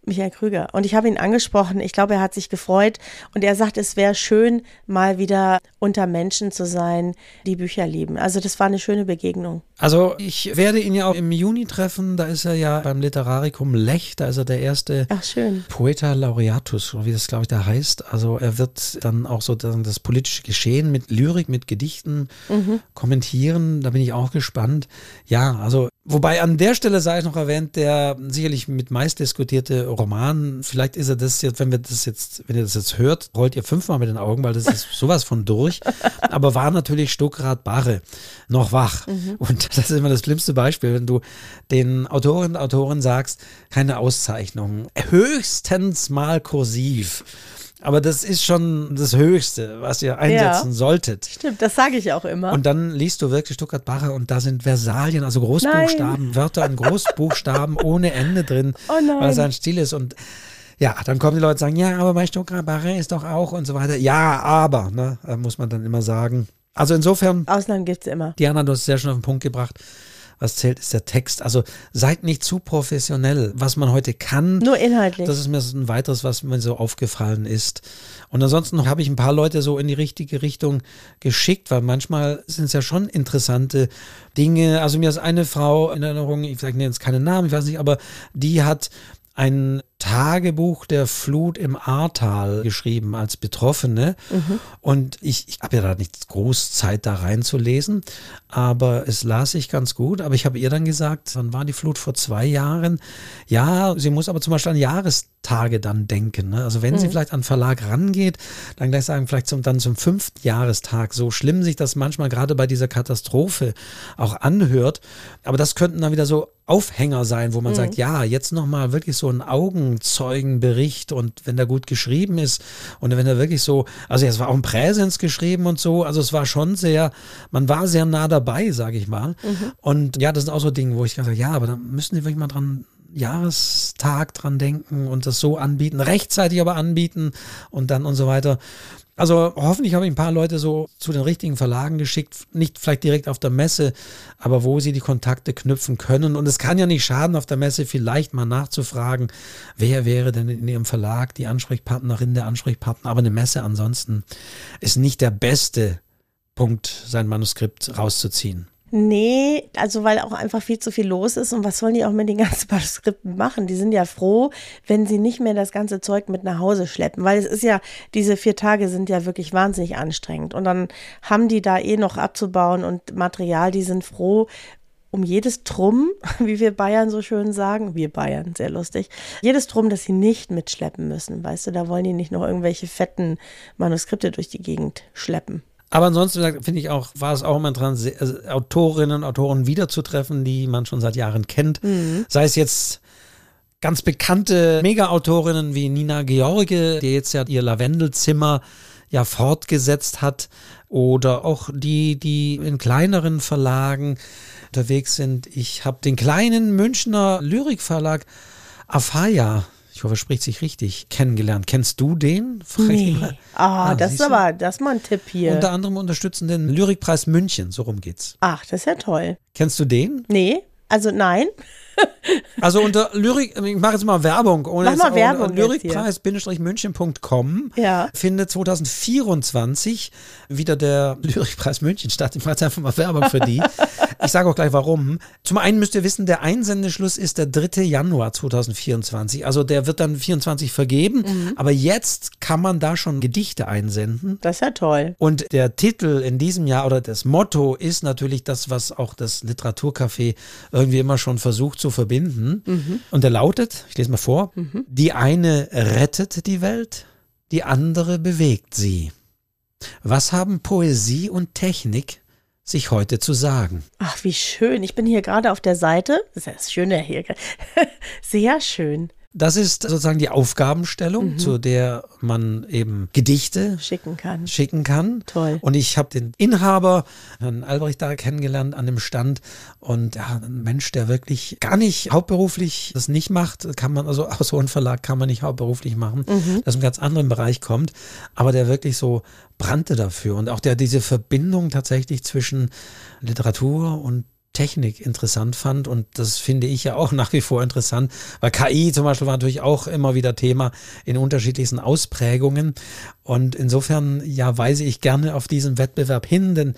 Michael Krüger. Und ich habe ihn angesprochen. Ich glaube, er hat sich gefreut. Und er sagt, es wäre schön, mal wieder unter Menschen zu sein, die Bücher lieben. Also das war eine schöne Begegnung. Also ich werde ihn ja auch im Juni treffen. Da ist er ja beim Literaricum Lech. Da ist er der erste Ach, schön. Poeta Laureatus, wie das glaube ich da heißt. Also er wird dann auch sozusagen das politische Geschehen mit Lyrik, mit Gedichten mhm. kommentieren. Da bin ich auch gespannt. Ja, also Wobei an der Stelle sei ich noch erwähnt, der sicherlich mit meist diskutierte Roman, vielleicht ist er das jetzt, wenn wir das jetzt, wenn ihr das jetzt hört, rollt ihr fünfmal mit den Augen, weil das ist *laughs* sowas von durch. Aber war natürlich Stuckrad Barre noch wach. Mhm. Und *laughs* das ist immer das schlimmste Beispiel, wenn du den Autorinnen und Autoren sagst, keine Auszeichnung, höchstens mal kursiv. Aber das ist schon das Höchste, was ihr einsetzen ja, solltet. Stimmt, das sage ich auch immer. Und dann liest du wirklich Stuttgart Bacher und da sind Versalien, also Großbuchstaben, nein. Wörter in Großbuchstaben *laughs* ohne Ende drin, oh weil sein Stil ist. Und ja, dann kommen die Leute und sagen, ja, aber bei Stuttgart Bacher ist doch auch und so weiter. Ja, aber, ne, muss man dann immer sagen. Also insofern. Ausnahmen gibt es immer. Diana, du hast es sehr schön auf den Punkt gebracht was zählt, ist der Text. Also seid nicht zu professionell. Was man heute kann. Nur inhaltlich. Das ist mir ein weiteres, was mir so aufgefallen ist. Und ansonsten habe ich ein paar Leute so in die richtige Richtung geschickt, weil manchmal sind es ja schon interessante Dinge. Also mir ist eine Frau in Erinnerung, ich sage jetzt keinen Namen, ich weiß nicht, aber die hat ein Tagebuch der Flut im Ahrtal geschrieben als Betroffene. Mhm. Und ich, ich habe ja da nicht groß Zeit da reinzulesen, aber es las ich ganz gut. Aber ich habe ihr dann gesagt, wann war die Flut vor zwei Jahren? Ja, sie muss aber zum Beispiel an Jahrestage dann denken. Ne? Also wenn mhm. sie vielleicht an Verlag rangeht, dann gleich sagen, vielleicht zum, dann zum fünften Jahrestag. So schlimm sich das manchmal gerade bei dieser Katastrophe auch anhört. Aber das könnten dann wieder so Aufhänger sein, wo man mhm. sagt, ja, jetzt nochmal wirklich so ein Augenzeugenbericht und wenn der gut geschrieben ist und wenn er wirklich so, also es war auch ein Präsens geschrieben und so, also es war schon sehr, man war sehr nah dabei, sage ich mal. Mhm. Und ja, das sind auch so Dinge, wo ich gesagt habe, ja, aber da müssen die wirklich mal dran Jahrestag dran denken und das so anbieten, rechtzeitig aber anbieten und dann und so weiter. Also hoffentlich habe ich ein paar Leute so zu den richtigen Verlagen geschickt, nicht vielleicht direkt auf der Messe, aber wo sie die Kontakte knüpfen können. Und es kann ja nicht schaden, auf der Messe vielleicht mal nachzufragen, wer wäre denn in ihrem Verlag die Ansprechpartnerin, der Ansprechpartner. Aber eine Messe ansonsten ist nicht der beste Punkt, sein Manuskript rauszuziehen. Nee, also weil auch einfach viel zu viel los ist und was sollen die auch mit den ganzen *laughs* Manuskripten machen? Die sind ja froh, wenn sie nicht mehr das ganze Zeug mit nach Hause schleppen, weil es ist ja, diese vier Tage sind ja wirklich wahnsinnig anstrengend und dann haben die da eh noch abzubauen und Material, die sind froh, um jedes Drum, *laughs* wie wir Bayern so schön sagen, wir Bayern, sehr lustig, jedes Drum, das sie nicht mitschleppen müssen, weißt du, da wollen die nicht noch irgendwelche fetten Manuskripte durch die Gegend schleppen. Aber ansonsten finde ich auch, war es auch immer dran, also Autorinnen und Autoren wiederzutreffen, die man schon seit Jahren kennt. Mhm. Sei es jetzt ganz bekannte Mega-Autorinnen wie Nina George, die jetzt ja ihr Lavendelzimmer ja fortgesetzt hat, oder auch die, die in kleineren Verlagen unterwegs sind. Ich habe den kleinen Münchner Lyrikverlag Afaya ich hoffe, er spricht sich richtig, kennengelernt. Kennst du den? nee. Ah, ah, das ist aber, das ist mal ein Tipp hier. Unter anderem unterstützen den Lyrikpreis München, so rum geht's. Ach, das ist ja toll. Kennst du den? Nee, also nein. *laughs* Also unter Lyrik, ich mache jetzt mal Werbung. Ohne Mach mal Werbung. Lyrikpreis-münchen.com ja. findet 2024 wieder der Lyrikpreis München statt. Ich mache jetzt einfach mal Werbung für die. *laughs* ich sage auch gleich warum. Zum einen müsst ihr wissen, der Einsendeschluss ist der 3. Januar 2024. Also der wird dann 24 vergeben. Mhm. Aber jetzt kann man da schon Gedichte einsenden. Das ist ja toll. Und der Titel in diesem Jahr oder das Motto ist natürlich das, was auch das Literaturcafé irgendwie immer schon versucht zu verbinden. Mhm. Und der lautet, ich lese mal vor, mhm. die eine rettet die Welt, die andere bewegt sie. Was haben Poesie und Technik sich heute zu sagen? Ach, wie schön. Ich bin hier gerade auf der Seite. Das ist das Schöne hier. *laughs* Sehr schön. Das ist sozusagen die Aufgabenstellung, mhm. zu der man eben Gedichte schicken kann. Schicken kann. Toll. Und ich habe den Inhaber, Herrn Albrecht, da kennengelernt an dem Stand. Und ja, ein Mensch, der wirklich gar nicht hauptberuflich das nicht macht, kann man, also aus so einem Verlag kann man nicht hauptberuflich machen, mhm. das einem ganz anderen Bereich kommt, aber der wirklich so brannte dafür. Und auch der diese Verbindung tatsächlich zwischen Literatur und Technik interessant fand und das finde ich ja auch *laughs* nach wie vor interessant, weil KI zum Beispiel war natürlich auch immer wieder Thema in unterschiedlichsten Ausprägungen und insofern ja weise ich gerne auf diesen Wettbewerb hin, denn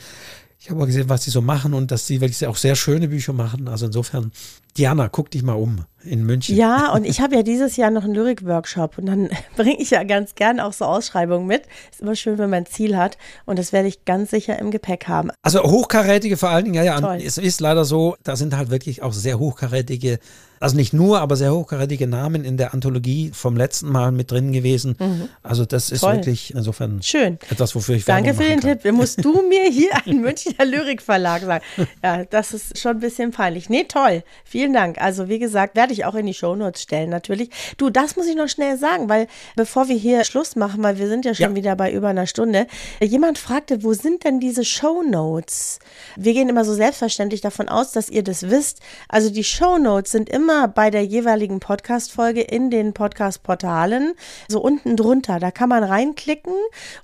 ich habe auch gesehen, was sie so machen und dass sie wirklich auch sehr schöne Bücher machen. Also insofern, Diana, guck dich mal um in München. Ja, und ich habe ja dieses Jahr noch einen Lyrik-Workshop und dann *laughs* bringe ich ja ganz gern auch so Ausschreibungen mit. Ist immer schön, wenn man ein Ziel hat und das werde ich ganz sicher im Gepäck haben. Also hochkarätige vor allen Dingen, ja, ja, Toll. es ist leider so, da sind halt wirklich auch sehr hochkarätige also nicht nur, aber sehr hochkarätige Namen in der Anthologie vom letzten Mal mit drin gewesen. Mhm. Also das ist Toll. wirklich insofern Schön. etwas, wofür ich Danke für den kann. Tipp. Musst du *laughs* mir hier einen Münchner Lyrikverlag sagen? Ja, das ist schon ein bisschen peinlich. Nee, toll. Vielen Dank. Also wie gesagt, werde ich auch in die Shownotes stellen natürlich. Du, das muss ich noch schnell sagen, weil bevor wir hier Schluss machen, weil wir sind ja schon ja. wieder bei über einer Stunde, jemand fragte, wo sind denn diese Shownotes? Wir gehen immer so selbstverständlich davon aus, dass ihr das wisst. Also die Shownotes sind immer bei der jeweiligen Podcast-Folge in den Podcast-Portalen, so unten drunter. Da kann man reinklicken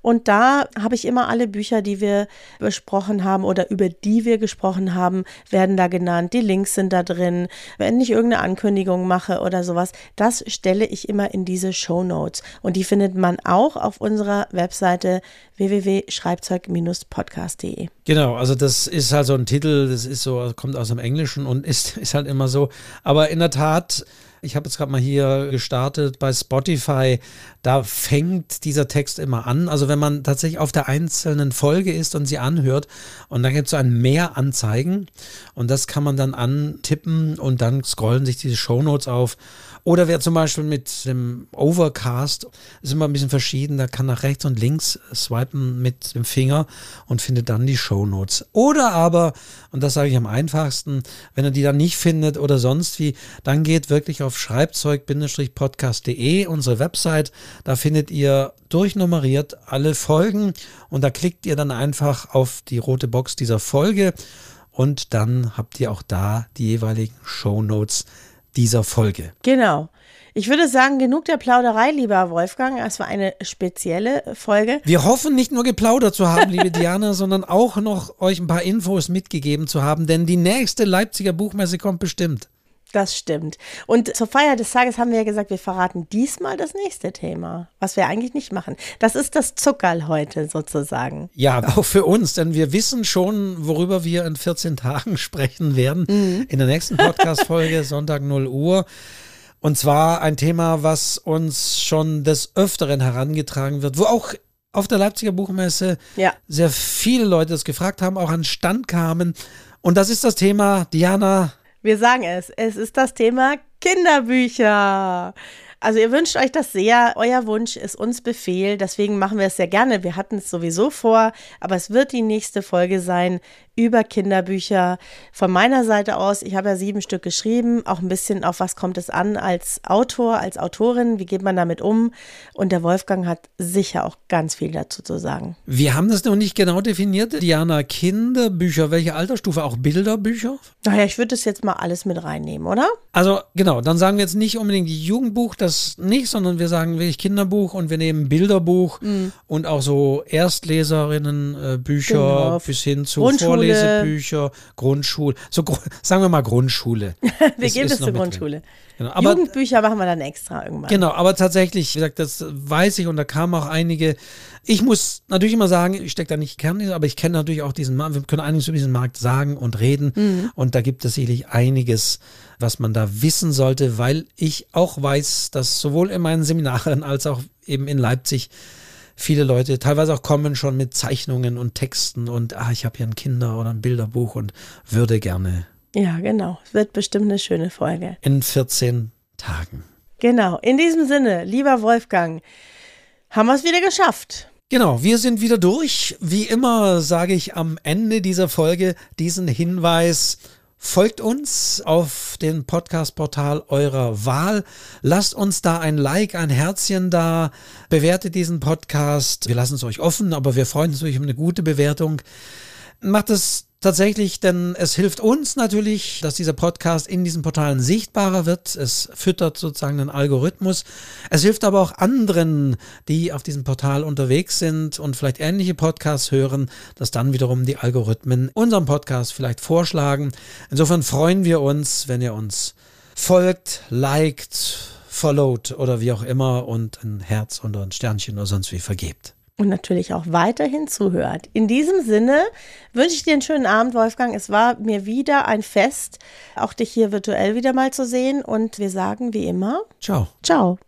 und da habe ich immer alle Bücher, die wir besprochen haben oder über die wir gesprochen haben, werden da genannt. Die Links sind da drin. Wenn ich irgendeine Ankündigung mache oder sowas, das stelle ich immer in diese Show Notes. Und die findet man auch auf unserer Webseite www.schreibzeug-podcast.de. Genau, also das ist halt so ein Titel, das ist so, kommt aus dem Englischen und ist, *laughs* ist halt immer so. Aber in der Tat, ich habe jetzt gerade mal hier gestartet bei Spotify, da fängt dieser Text immer an. Also wenn man tatsächlich auf der einzelnen Folge ist und sie anhört und dann gibt es so ein Mehr anzeigen und das kann man dann antippen und dann scrollen sich diese Shownotes auf oder wer zum Beispiel mit dem Overcast, ist immer ein bisschen verschieden, da kann nach rechts und links swipen mit dem Finger und findet dann die Show Notes. Oder aber, und das sage ich am einfachsten, wenn er die dann nicht findet oder sonst wie, dann geht wirklich auf schreibzeug-podcast.de, unsere Website. Da findet ihr durchnummeriert alle Folgen und da klickt ihr dann einfach auf die rote Box dieser Folge und dann habt ihr auch da die jeweiligen Show Notes dieser Folge. Genau. Ich würde sagen, genug der Plauderei, lieber Wolfgang. Es war eine spezielle Folge. Wir hoffen nicht nur geplaudert zu haben, liebe Diana, *laughs* sondern auch noch euch ein paar Infos mitgegeben zu haben, denn die nächste Leipziger Buchmesse kommt bestimmt. Das stimmt. Und zur Feier des Tages haben wir ja gesagt, wir verraten diesmal das nächste Thema, was wir eigentlich nicht machen. Das ist das Zuckerl heute sozusagen. Ja, auch für uns, denn wir wissen schon, worüber wir in 14 *laughs* Tagen sprechen werden. Mhm. In der nächsten Podcast-Folge, *laughs* Sonntag 0 Uhr. Und zwar ein Thema, was uns schon des Öfteren herangetragen wird, wo auch auf der Leipziger Buchmesse ja. sehr viele Leute das gefragt haben, auch an Stand kamen. Und das ist das Thema, Diana, wir sagen es. Es ist das Thema Kinderbücher. Also ihr wünscht euch das sehr. Euer Wunsch ist uns Befehl. Deswegen machen wir es sehr gerne. Wir hatten es sowieso vor, aber es wird die nächste Folge sein über Kinderbücher. Von meiner Seite aus, ich habe ja sieben Stück geschrieben, auch ein bisschen auf was kommt es an als Autor, als Autorin, wie geht man damit um? Und der Wolfgang hat sicher auch ganz viel dazu zu sagen. Wir haben das noch nicht genau definiert. Diana, Kinderbücher, welche Altersstufe? Auch Bilderbücher? Naja, ich würde das jetzt mal alles mit reinnehmen, oder? Also genau, dann sagen wir jetzt nicht unbedingt Jugendbuch, das nicht, sondern wir sagen wirklich Kinderbuch und wir nehmen Bilderbuch mhm. und auch so Erstleserinnenbücher äh, genau. bis hin zu Grundschule. Vorlesebücher, Grundschule, so sagen wir mal Grundschule. *laughs* wir geben das zur Grundschule. Genau, aber, Jugendbücher machen wir dann extra irgendwann. Genau, aber tatsächlich, wie gesagt, das weiß ich und da kamen auch einige. Ich muss natürlich immer sagen, ich stecke da nicht Kern, aber ich kenne natürlich auch diesen Markt. Wir können einiges über diesen Markt sagen und reden mhm. und da gibt es sicherlich einiges, was man da wissen sollte, weil ich auch weiß, dass sowohl in meinen Seminaren als auch eben in Leipzig viele Leute teilweise auch kommen schon mit Zeichnungen und Texten und ah, ich habe hier ein Kinder- oder ein Bilderbuch und würde gerne. Ja, genau. Es wird bestimmt eine schöne Folge. In 14 Tagen. Genau. In diesem Sinne, lieber Wolfgang, haben wir es wieder geschafft. Genau, wir sind wieder durch. Wie immer sage ich am Ende dieser Folge diesen Hinweis, Folgt uns auf dem Podcast-Portal eurer Wahl. Lasst uns da ein Like, ein Herzchen da. Bewertet diesen Podcast. Wir lassen es euch offen, aber wir freuen uns natürlich um eine gute Bewertung. Macht es tatsächlich, denn es hilft uns natürlich, dass dieser Podcast in diesen Portalen sichtbarer wird. Es füttert sozusagen den Algorithmus. Es hilft aber auch anderen, die auf diesem Portal unterwegs sind und vielleicht ähnliche Podcasts hören, dass dann wiederum die Algorithmen unseren Podcast vielleicht vorschlagen. Insofern freuen wir uns, wenn ihr uns folgt, liked, followed oder wie auch immer und ein Herz oder ein Sternchen oder sonst wie vergebt und natürlich auch weiterhin zuhört. In diesem Sinne wünsche ich dir einen schönen Abend, Wolfgang. Es war mir wieder ein Fest, auch dich hier virtuell wieder mal zu sehen. Und wir sagen wie immer: Ciao. Ciao.